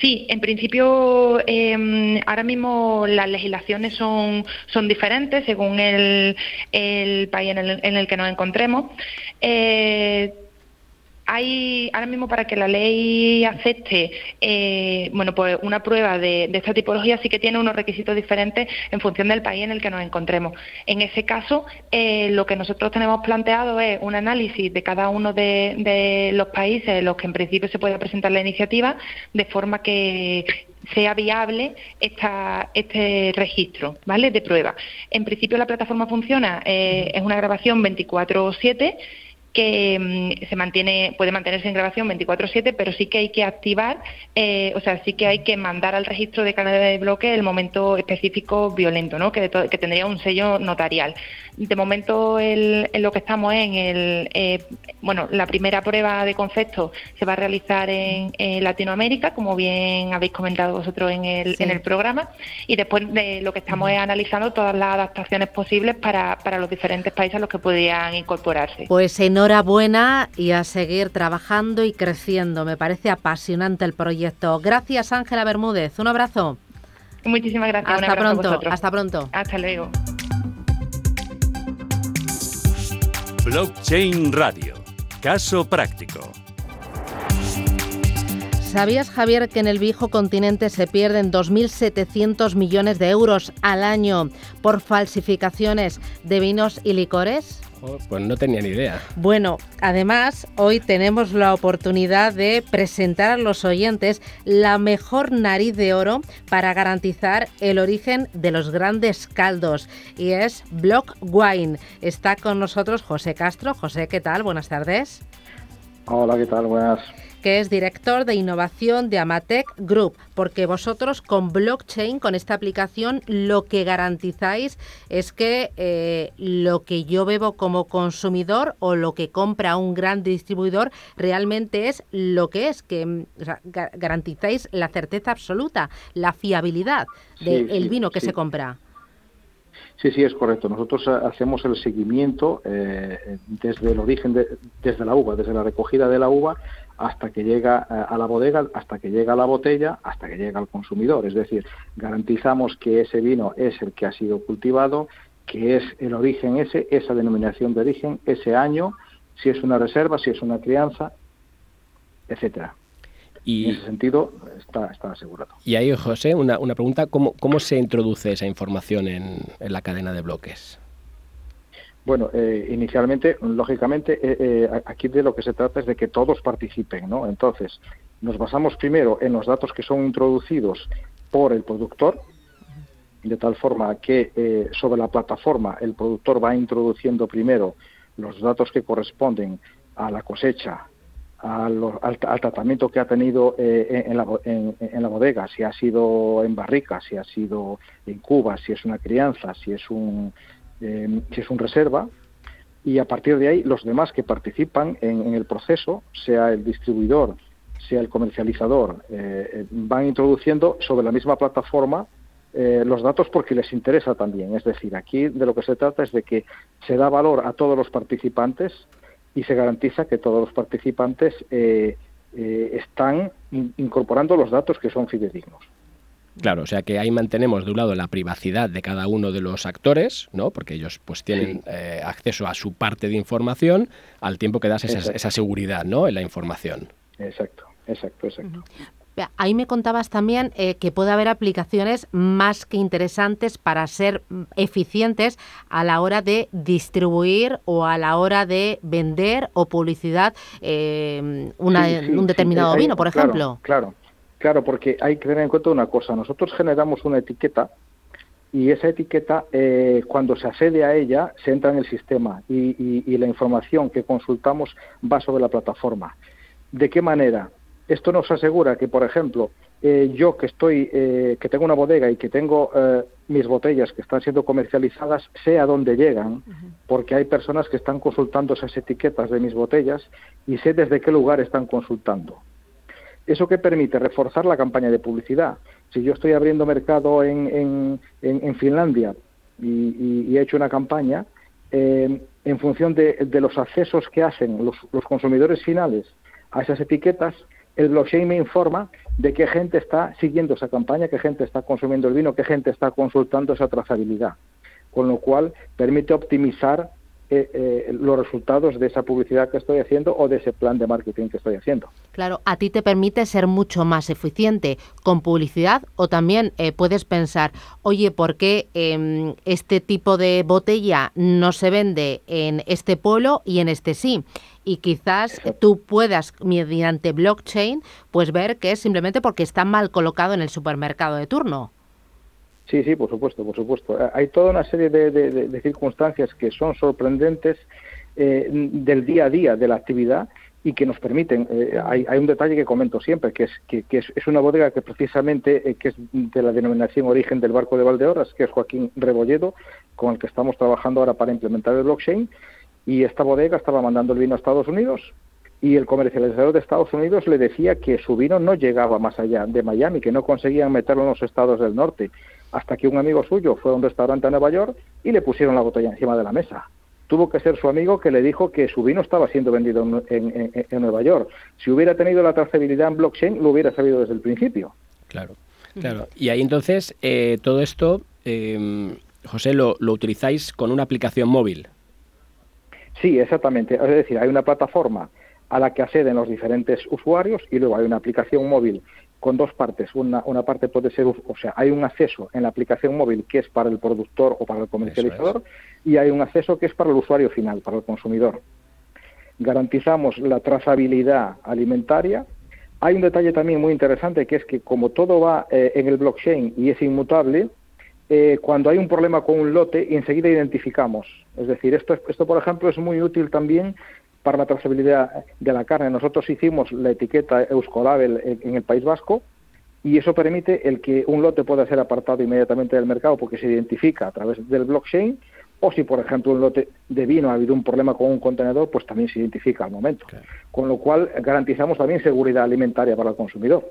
Sí, en principio em, ahora mismo las legislaciones son, son diferentes según el, el país en el, en el, que nos encontremos. Eh, hay ahora mismo para que la ley acepte eh, bueno pues una prueba de, esta tipología sí que tiene unos requisitos diferentes en función del país en el que nos encontremos. En ese caso, eh, lo que nosotros tenemos planteado es un análisis de cada uno de, los países en los que en principio se puede presentar la iniciativa, de forma que sea viable esta, este registro ¿vale? de prueba. En principio la plataforma funciona, eh, es una grabación 24/7 que mm, se mantiene, puede mantenerse en grabación 24/7, pero sí que hay que activar, eh, o sea, sí que hay que mandar al registro de cadena de bloque el momento específico violento, ¿no? que, que tendría un sello notarial. De momento, en lo que estamos en el, eh, bueno, la primera prueba de concepto se va a realizar en, Latinoamérica, como bien habéis comentado vosotros en el, en el programa, y después de lo que estamos es analizando todas las adaptaciones posibles para, para los diferentes países a los que podrían incorporarse. Pues enhorabuena y a seguir trabajando y creciendo. Me parece apasionante el proyecto. Gracias, Ángela Bermúdez. Un abrazo. Muchísimas gracias. Hasta pronto. Hasta pronto. Hasta luego. Blockchain Radio. Caso práctico. ¿Sabías, Javier, que en el viejo continente se pierden 2.700 millones de euros al año por falsificaciones de vinos y licores? Pues no tenía ni idea. Bueno, además, hoy tenemos la oportunidad de presentar a los oyentes la mejor nariz de oro para garantizar el origen de los grandes caldos y es Block Wine. Está con nosotros José Castro. José, ¿qué tal? Buenas tardes. Hola, ¿qué tal? Buenas que es director de innovación de Amatec Group, porque vosotros con blockchain, con esta aplicación, lo que garantizáis es que eh, lo que yo bebo como consumidor o lo que compra un gran distribuidor realmente es lo que es, que mm, garantizáis la certeza absoluta, la fiabilidad del vino que se compra. Sí, sí, es correcto. Nosotros eh, hacemos el seguimiento eh, desde el origen, desde la uva, desde la recogida de la uva hasta que llega eh, a la bodega, hasta que llega a la botella, hasta que llega al consumidor. Es decir, garantizamos que ese vino es el que ha sido cultivado, que es el origen ese, esa denominación de origen, ese año, si es una reserva, si es una crianza, etcétera. Y, en ese sentido está, está asegurado. Y ahí, José, una, una pregunta, ¿cómo, ¿cómo se introduce esa información en, en la cadena de bloques? Bueno, eh, inicialmente, lógicamente, eh, eh, aquí de lo que se trata es de que todos participen, ¿no? Entonces, nos basamos primero en los datos que son introducidos por el productor, de tal forma que sobre la plataforma el productor va introduciendo primero los datos que corresponden a la cosecha, al, tratamiento que ha tenido en, la, en, la, bodega, si ha sido en barrica, si ha sido en cuba, si es una crianza, si es un, eh, si es un reserva, y a partir de ahí los demás que participan en, el proceso, sea el distribuidor, sea el comercializador, eh, eh, van introduciendo sobre la misma plataforma los datos porque les interesa también. Es decir, aquí de lo que se trata es de que se da valor a todos los participantes y se garantiza que todos los participantes están incorporando los datos que son fidedignos. Claro, o sea que ahí mantenemos de un lado la privacidad de cada uno de los actores, ¿no? Porque ellos pues tienen eh, acceso a su parte de información al tiempo que das esa, seguridad, ¿no? En la información. Exacto, exacto, exacto. Ahí me contabas también eh, que puede haber aplicaciones más que interesantes para ser mm, eficientes a la hora de distribuir o a la hora de vender o publicidad eh, un determinado vino, por ejemplo. Claro, Claro, porque hay que tener en cuenta una cosa. Nosotros generamos una etiqueta y esa etiqueta, eh, cuando se accede a ella, se entra en el sistema y, la información que consultamos va sobre la plataforma. ¿De qué manera? Esto nos asegura que, por ejemplo, eh, yo que estoy, eh, que tengo una bodega y que tengo mis botellas que están siendo comercializadas, sé a dónde llegan, porque hay personas que están consultando esas etiquetas de mis botellas y sé desde qué lugar están consultando. ¿Eso qué permite? Reforzar la campaña de publicidad. Si yo estoy abriendo mercado en, en, Finlandia y, he hecho una campaña, eh, en función de, los accesos que hacen los, consumidores finales a esas etiquetas, el blockchain me informa de qué gente está siguiendo esa campaña, qué gente está consumiendo el vino, qué gente está consultando esa trazabilidad. Con lo cual permite optimizar eh, eh, los resultados de esa publicidad que estoy haciendo o de ese plan de marketing que estoy haciendo. Claro, a ti te permite ser mucho más eficiente con publicidad o también eh, puedes pensar, oye, ¿por qué em, este tipo de botella no se vende en este pueblo y en este sí? Y quizás tú puedas, mediante blockchain, pues ver que es simplemente porque está mal colocado en el supermercado de turno. Sí, sí, por supuesto, por supuesto. Eh, hay toda una serie de, circunstancias que son sorprendentes eh, del día a día de la actividad y que nos permiten. Eh, hay, un detalle que comento siempre, que es que, es, una bodega que precisamente que es de la denominación origen del barco de Valdeorras, que es Joaquín Rebolledo, con el que estamos trabajando ahora para implementar el blockchain. Y esta bodega estaba mandando el vino a Estados Unidos y el comercializador de Estados Unidos le decía que su vino no llegaba más allá de Miami, que no conseguían meterlo en los estados del norte hasta que un amigo suyo fue a un restaurante a Nueva York y le pusieron la botella encima de la mesa. Tuvo que ser su amigo que le dijo que su vino estaba siendo vendido en, Nueva York. Si hubiera tenido la trazabilidad en blockchain, lo hubiera sabido desde el principio. Claro, claro. Y ahí entonces, eh, todo esto, eh, José, lo, lo utilizáis con una aplicación móvil. Sí, exactamente. Es decir, hay una plataforma a la que acceden los diferentes usuarios y luego hay una aplicación móvil con dos partes. Una, una parte puede ser, o sea, hay un acceso en la aplicación móvil que es para el productor o para el comercializador y hay un acceso que es para el usuario final, para el consumidor. Garantizamos la trazabilidad alimentaria. Hay un detalle también muy interesante que es que como todo va eh, en el blockchain y es inmutable, eh, cuando hay un problema con un lote, enseguida identificamos. Es decir, esto, esto, por ejemplo, es muy útil también para la trazabilidad de la carne. Nosotros hicimos la etiqueta Euskolabel en el País Vasco y eso permite el que un lote pueda ser apartado inmediatamente del mercado porque se identifica a través del blockchain o si, por ejemplo, un lote de vino ha habido un problema con un contenedor, pues también se identifica al momento. Con lo cual garantizamos también seguridad alimentaria para el consumidor.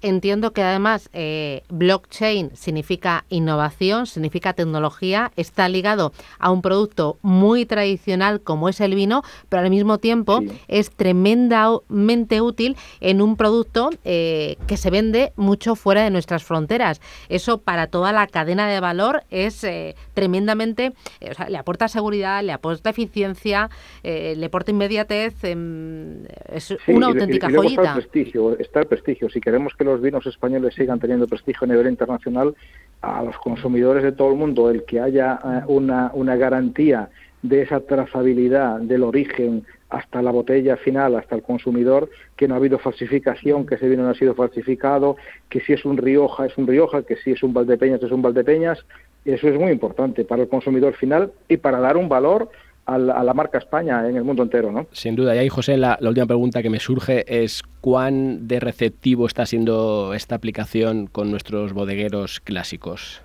Entiendo que además eh, blockchain significa innovación, significa tecnología, está ligado a un producto muy tradicional como es el vino, pero al mismo tiempo es tremendamente útil en un producto eh, que se vende mucho fuera de nuestras fronteras. Eso para toda la cadena de valor es eh, tremendamente, o sea, le aporta seguridad, le aporta eficiencia, le aporta inmediatez, em, es una auténtica joyita. Está el prestigio, está el prestigio. Si queremos que los vinos españoles sigan teniendo prestigio a nivel internacional, a los consumidores de todo el mundo, el que haya eh, una, una garantía de esa trazabilidad del origen hasta la botella final, hasta el consumidor, que no ha habido falsificación, que ese vino no ha sido falsificado, que si es un Rioja es un Rioja, que si es un Valdepeñas es un Valdepeñas. Eso es muy importante para el consumidor final y para dar un valor a la, marca España en el mundo entero, ¿no? Sin duda. Y ahí, José, la, última pregunta que me surge es cuán de receptivo está siendo esta aplicación con nuestros bodegueros clásicos.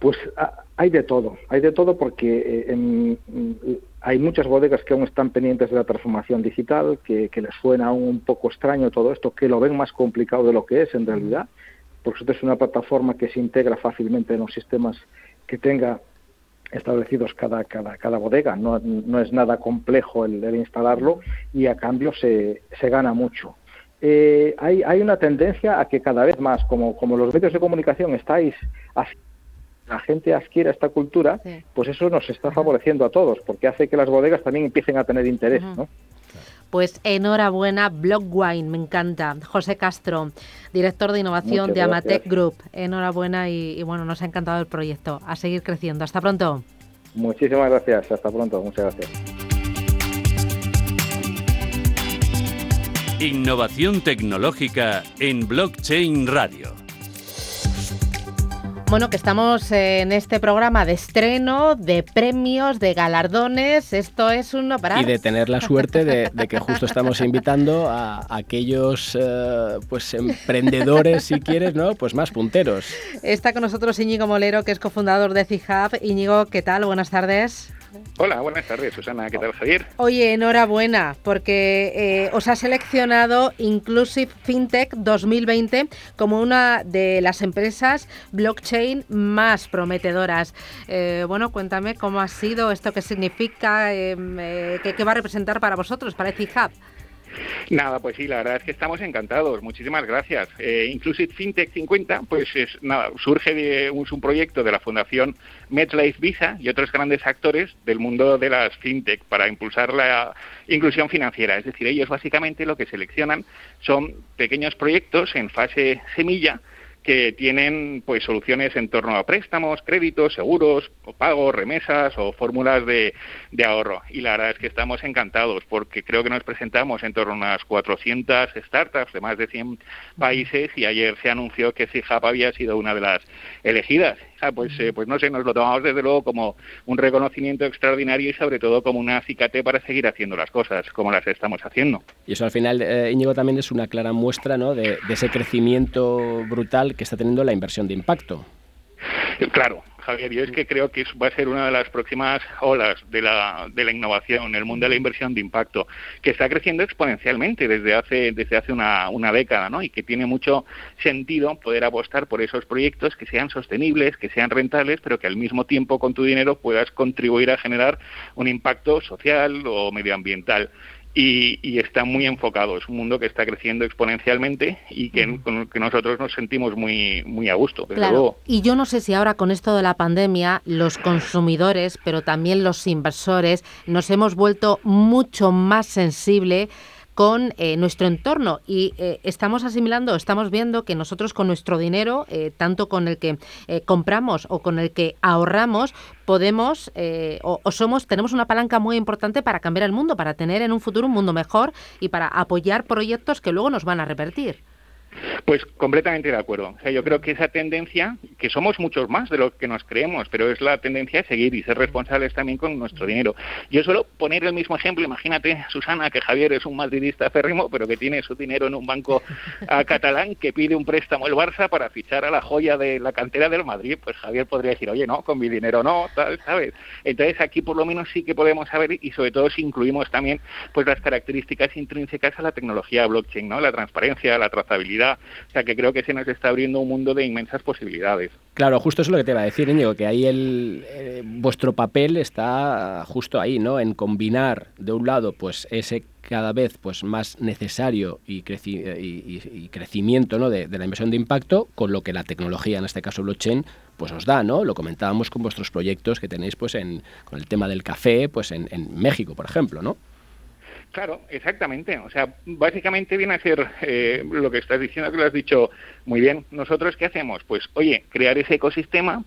Pues hay de todo, hay de todo porque eh, hay muchas bodegas que aún están pendientes de la transformación digital, que, les suena aún un poco extraño todo esto, que lo ven más complicado de lo que es en realidad, porque esto es una plataforma que se integra fácilmente en los sistemas que tenga establecidos cada, cada, cada bodega. No, no es nada complejo el, instalarlo y a cambio se, se gana mucho. Eh, hay, hay una tendencia a que cada vez más, como, como los medios de comunicación estáis, la gente adquiera esta cultura, pues eso nos está favoreciendo a todos, porque hace que las bodegas también empiecen a tener interés, ¿no? Pues enhorabuena, Blockwine, me encanta. José Castro, director de innovación de Amatec Group. Enhorabuena y, bueno, nos ha encantado el proyecto. A seguir creciendo. Hasta pronto. Muchísimas gracias. Hasta pronto. Muchas gracias. Innovación tecnológica en Blockchain Radio. Bueno, que estamos en este programa de estreno, de premios, de galardones. Esto es un para. Y de tener la suerte de, que justo estamos invitando a, aquellos eh, pues emprendedores, si quieres, ¿no? Pues más punteros. Está con nosotros Íñigo Molero, que es cofundador de CIHAB. Íñigo, ¿qué tal? Buenas tardes. Hola, buenas tardes, Susana. ¿Qué tal, Javier? Oye, enhorabuena, porque eh, os ha seleccionado Inclusive FinTech 2020 como una de las empresas blockchain más prometedoras. Eh, bueno, cuéntame cómo ha sido esto, qué significa, em, eh, qué, va a representar para vosotros, para ETHUB. Nada, pues sí, la verdad es que estamos encantados. Muchísimas gracias. Eh, Inclusive FinTech 50, pues es nada, surge de un, un proyecto de la Fundación MetLife Visa y otros grandes actores del mundo de las FinTech para impulsar la inclusión financiera. Es decir, ellos básicamente lo que seleccionan son pequeños proyectos en fase semilla que tienen pues soluciones en torno a préstamos, créditos, seguros, o pagos, remesas o fórmulas de, de, ahorro. Y la verdad es que estamos encantados porque creo que nos presentamos en torno a unas 400 startups de más de 100 países y ayer se anunció que SIGAP había sido una de las elegidas. Ah, pues, eh, pues no sé, nos lo tomamos desde luego como un reconocimiento extraordinario y sobre todo como un acicate para seguir haciendo las cosas como las estamos haciendo. Y eso al final, eh, Íñigo, también es una clara muestra ¿no? de, de ese crecimiento brutal que está teniendo la inversión de impacto. Claro, Javier, yo es que creo que va a ser una de las próximas olas de la, de la innovación, el mundo de la inversión de impacto, que está creciendo exponencialmente desde hace, desde hace una, una década, ¿no? Y que tiene mucho sentido poder apostar por esos proyectos que sean sostenibles, que sean rentables, pero que al mismo tiempo con tu dinero puedas contribuir a generar un impacto social o medioambiental y, y, está muy enfocado. Es un mundo que está creciendo exponencialmente y que, -huh. con el que nosotros nos sentimos muy, muy a gusto. Claro. Luego. Y yo no sé si ahora con esto de la pandemia, los consumidores, pero también los inversores, nos hemos vuelto mucho más sensibles con eh, nuestro entorno y eh, estamos asimilando, estamos viendo que nosotros con nuestro dinero, eh, tanto con el que eh, compramos o con el que ahorramos, podemos o, o, somos tenemos una palanca muy importante para cambiar el mundo, para tener en un futuro un mundo mejor y para apoyar proyectos que luego nos van a revertir. Pues completamente de acuerdo. O sea, yo creo que esa tendencia, que somos muchos más de lo que nos creemos, pero es la tendencia de seguir y ser responsables también con nuestro dinero. Yo suelo poner el mismo ejemplo. Imagínate, Susana, que Javier es un madridista férrimo, pero que tiene su dinero en un banco catalán que pide un préstamo el Barça para fichar a la joya de la cantera del Madrid. Pues Javier podría decir, oye, no, con mi dinero no, tal, ¿sabes? Entonces aquí por lo menos sí que podemos saber y sobre todo si incluimos también pues las características intrínsecas a la tecnología blockchain, ¿no? La transparencia, la trazabilidad, o sea que creo que se nos está abriendo un mundo de inmensas posibilidades. Claro, justo eso es lo que te iba a decir, Íñigo, que ahí el, eh, vuestro papel está justo ahí, ¿no? En combinar, de un lado, pues ese cada vez pues más necesario y, creci y, crecimiento ¿no? de, la inversión de impacto con lo que la tecnología, en este caso blockchain, pues os da, ¿no? Lo comentábamos con vuestros proyectos que tenéis pues en, con el tema del café, pues en México, por ejemplo, ¿no? Claro, exactamente. O sea, básicamente viene a ser eh, lo que estás diciendo, que lo has dicho muy bien. Nosotros, ¿qué hacemos? Pues, oye, crear ese ecosistema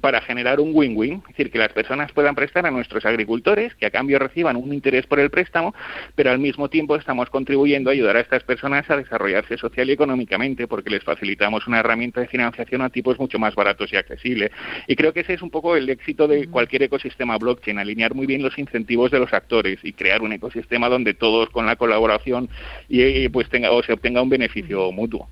para generar un win-win, es decir, que las personas puedan prestar a nuestros agricultores, que a cambio reciban un interés por el préstamo, pero al mismo tiempo estamos contribuyendo a ayudar a estas personas a desarrollarse social y económicamente, porque les facilitamos una herramienta de financiación a tipos mucho más baratos y accesibles. Y creo que ese es un poco el éxito de cualquier ecosistema blockchain, alinear muy bien los incentivos de los actores y crear un ecosistema donde todos con la colaboración y, pues tenga o se obtenga un beneficio mutuo.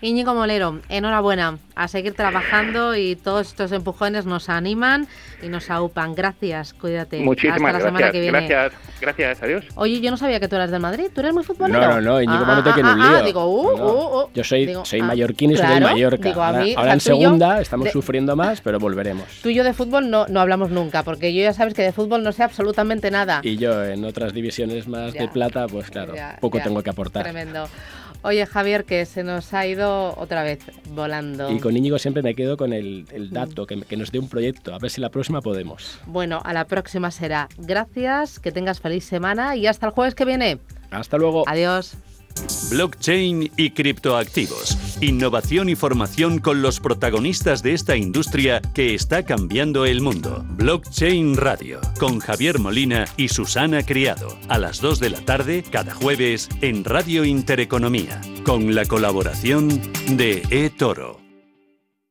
Íñigo Molero, enhorabuena, a seguir trabajando y todos estos empujones nos animan y nos aupan. Gracias, cuídate. Muchísimas Hasta la gracias. semana que viene. Gracias, gracias, adiós. Oye, yo no sabía que tú eras del Madrid. ¿Tú eres muy futbolero? No, no, no, Íñigo, ah, no te ah, quiero un ah, lío. ah, digo, uh, no. uh, uh. Yo soy, Digo, soy ah, mallorquín y soy claro, del Mallorca. digo, a mí, ahora, o sea, en y yo segunda estamos de- sufriendo más, pero volveremos. Tú y yo de fútbol no, no hablamos nunca, porque yo ya sabes que de fútbol no sé absolutamente nada. Y yo en otras divisiones más Ya. de plata, pues claro, Ya, poco ya. tengo que aportar. Tremendo. Oye, Javier, que se nos ha ido otra vez volando. Y con Íñigo siempre me quedo con el, el dato, que, que nos dé un proyecto, a ver si la próxima podemos. Bueno, a la próxima será. Gracias, que tengas feliz semana y hasta el jueves que viene. Hasta luego. Adiós. Blockchain y criptoactivos. Innovación y formación con los protagonistas de esta industria que está cambiando el mundo. Blockchain Radio, con Javier Molina y Susana Criado, a las 2 de la tarde cada jueves en Radio Intereconomía, con la colaboración de eToro.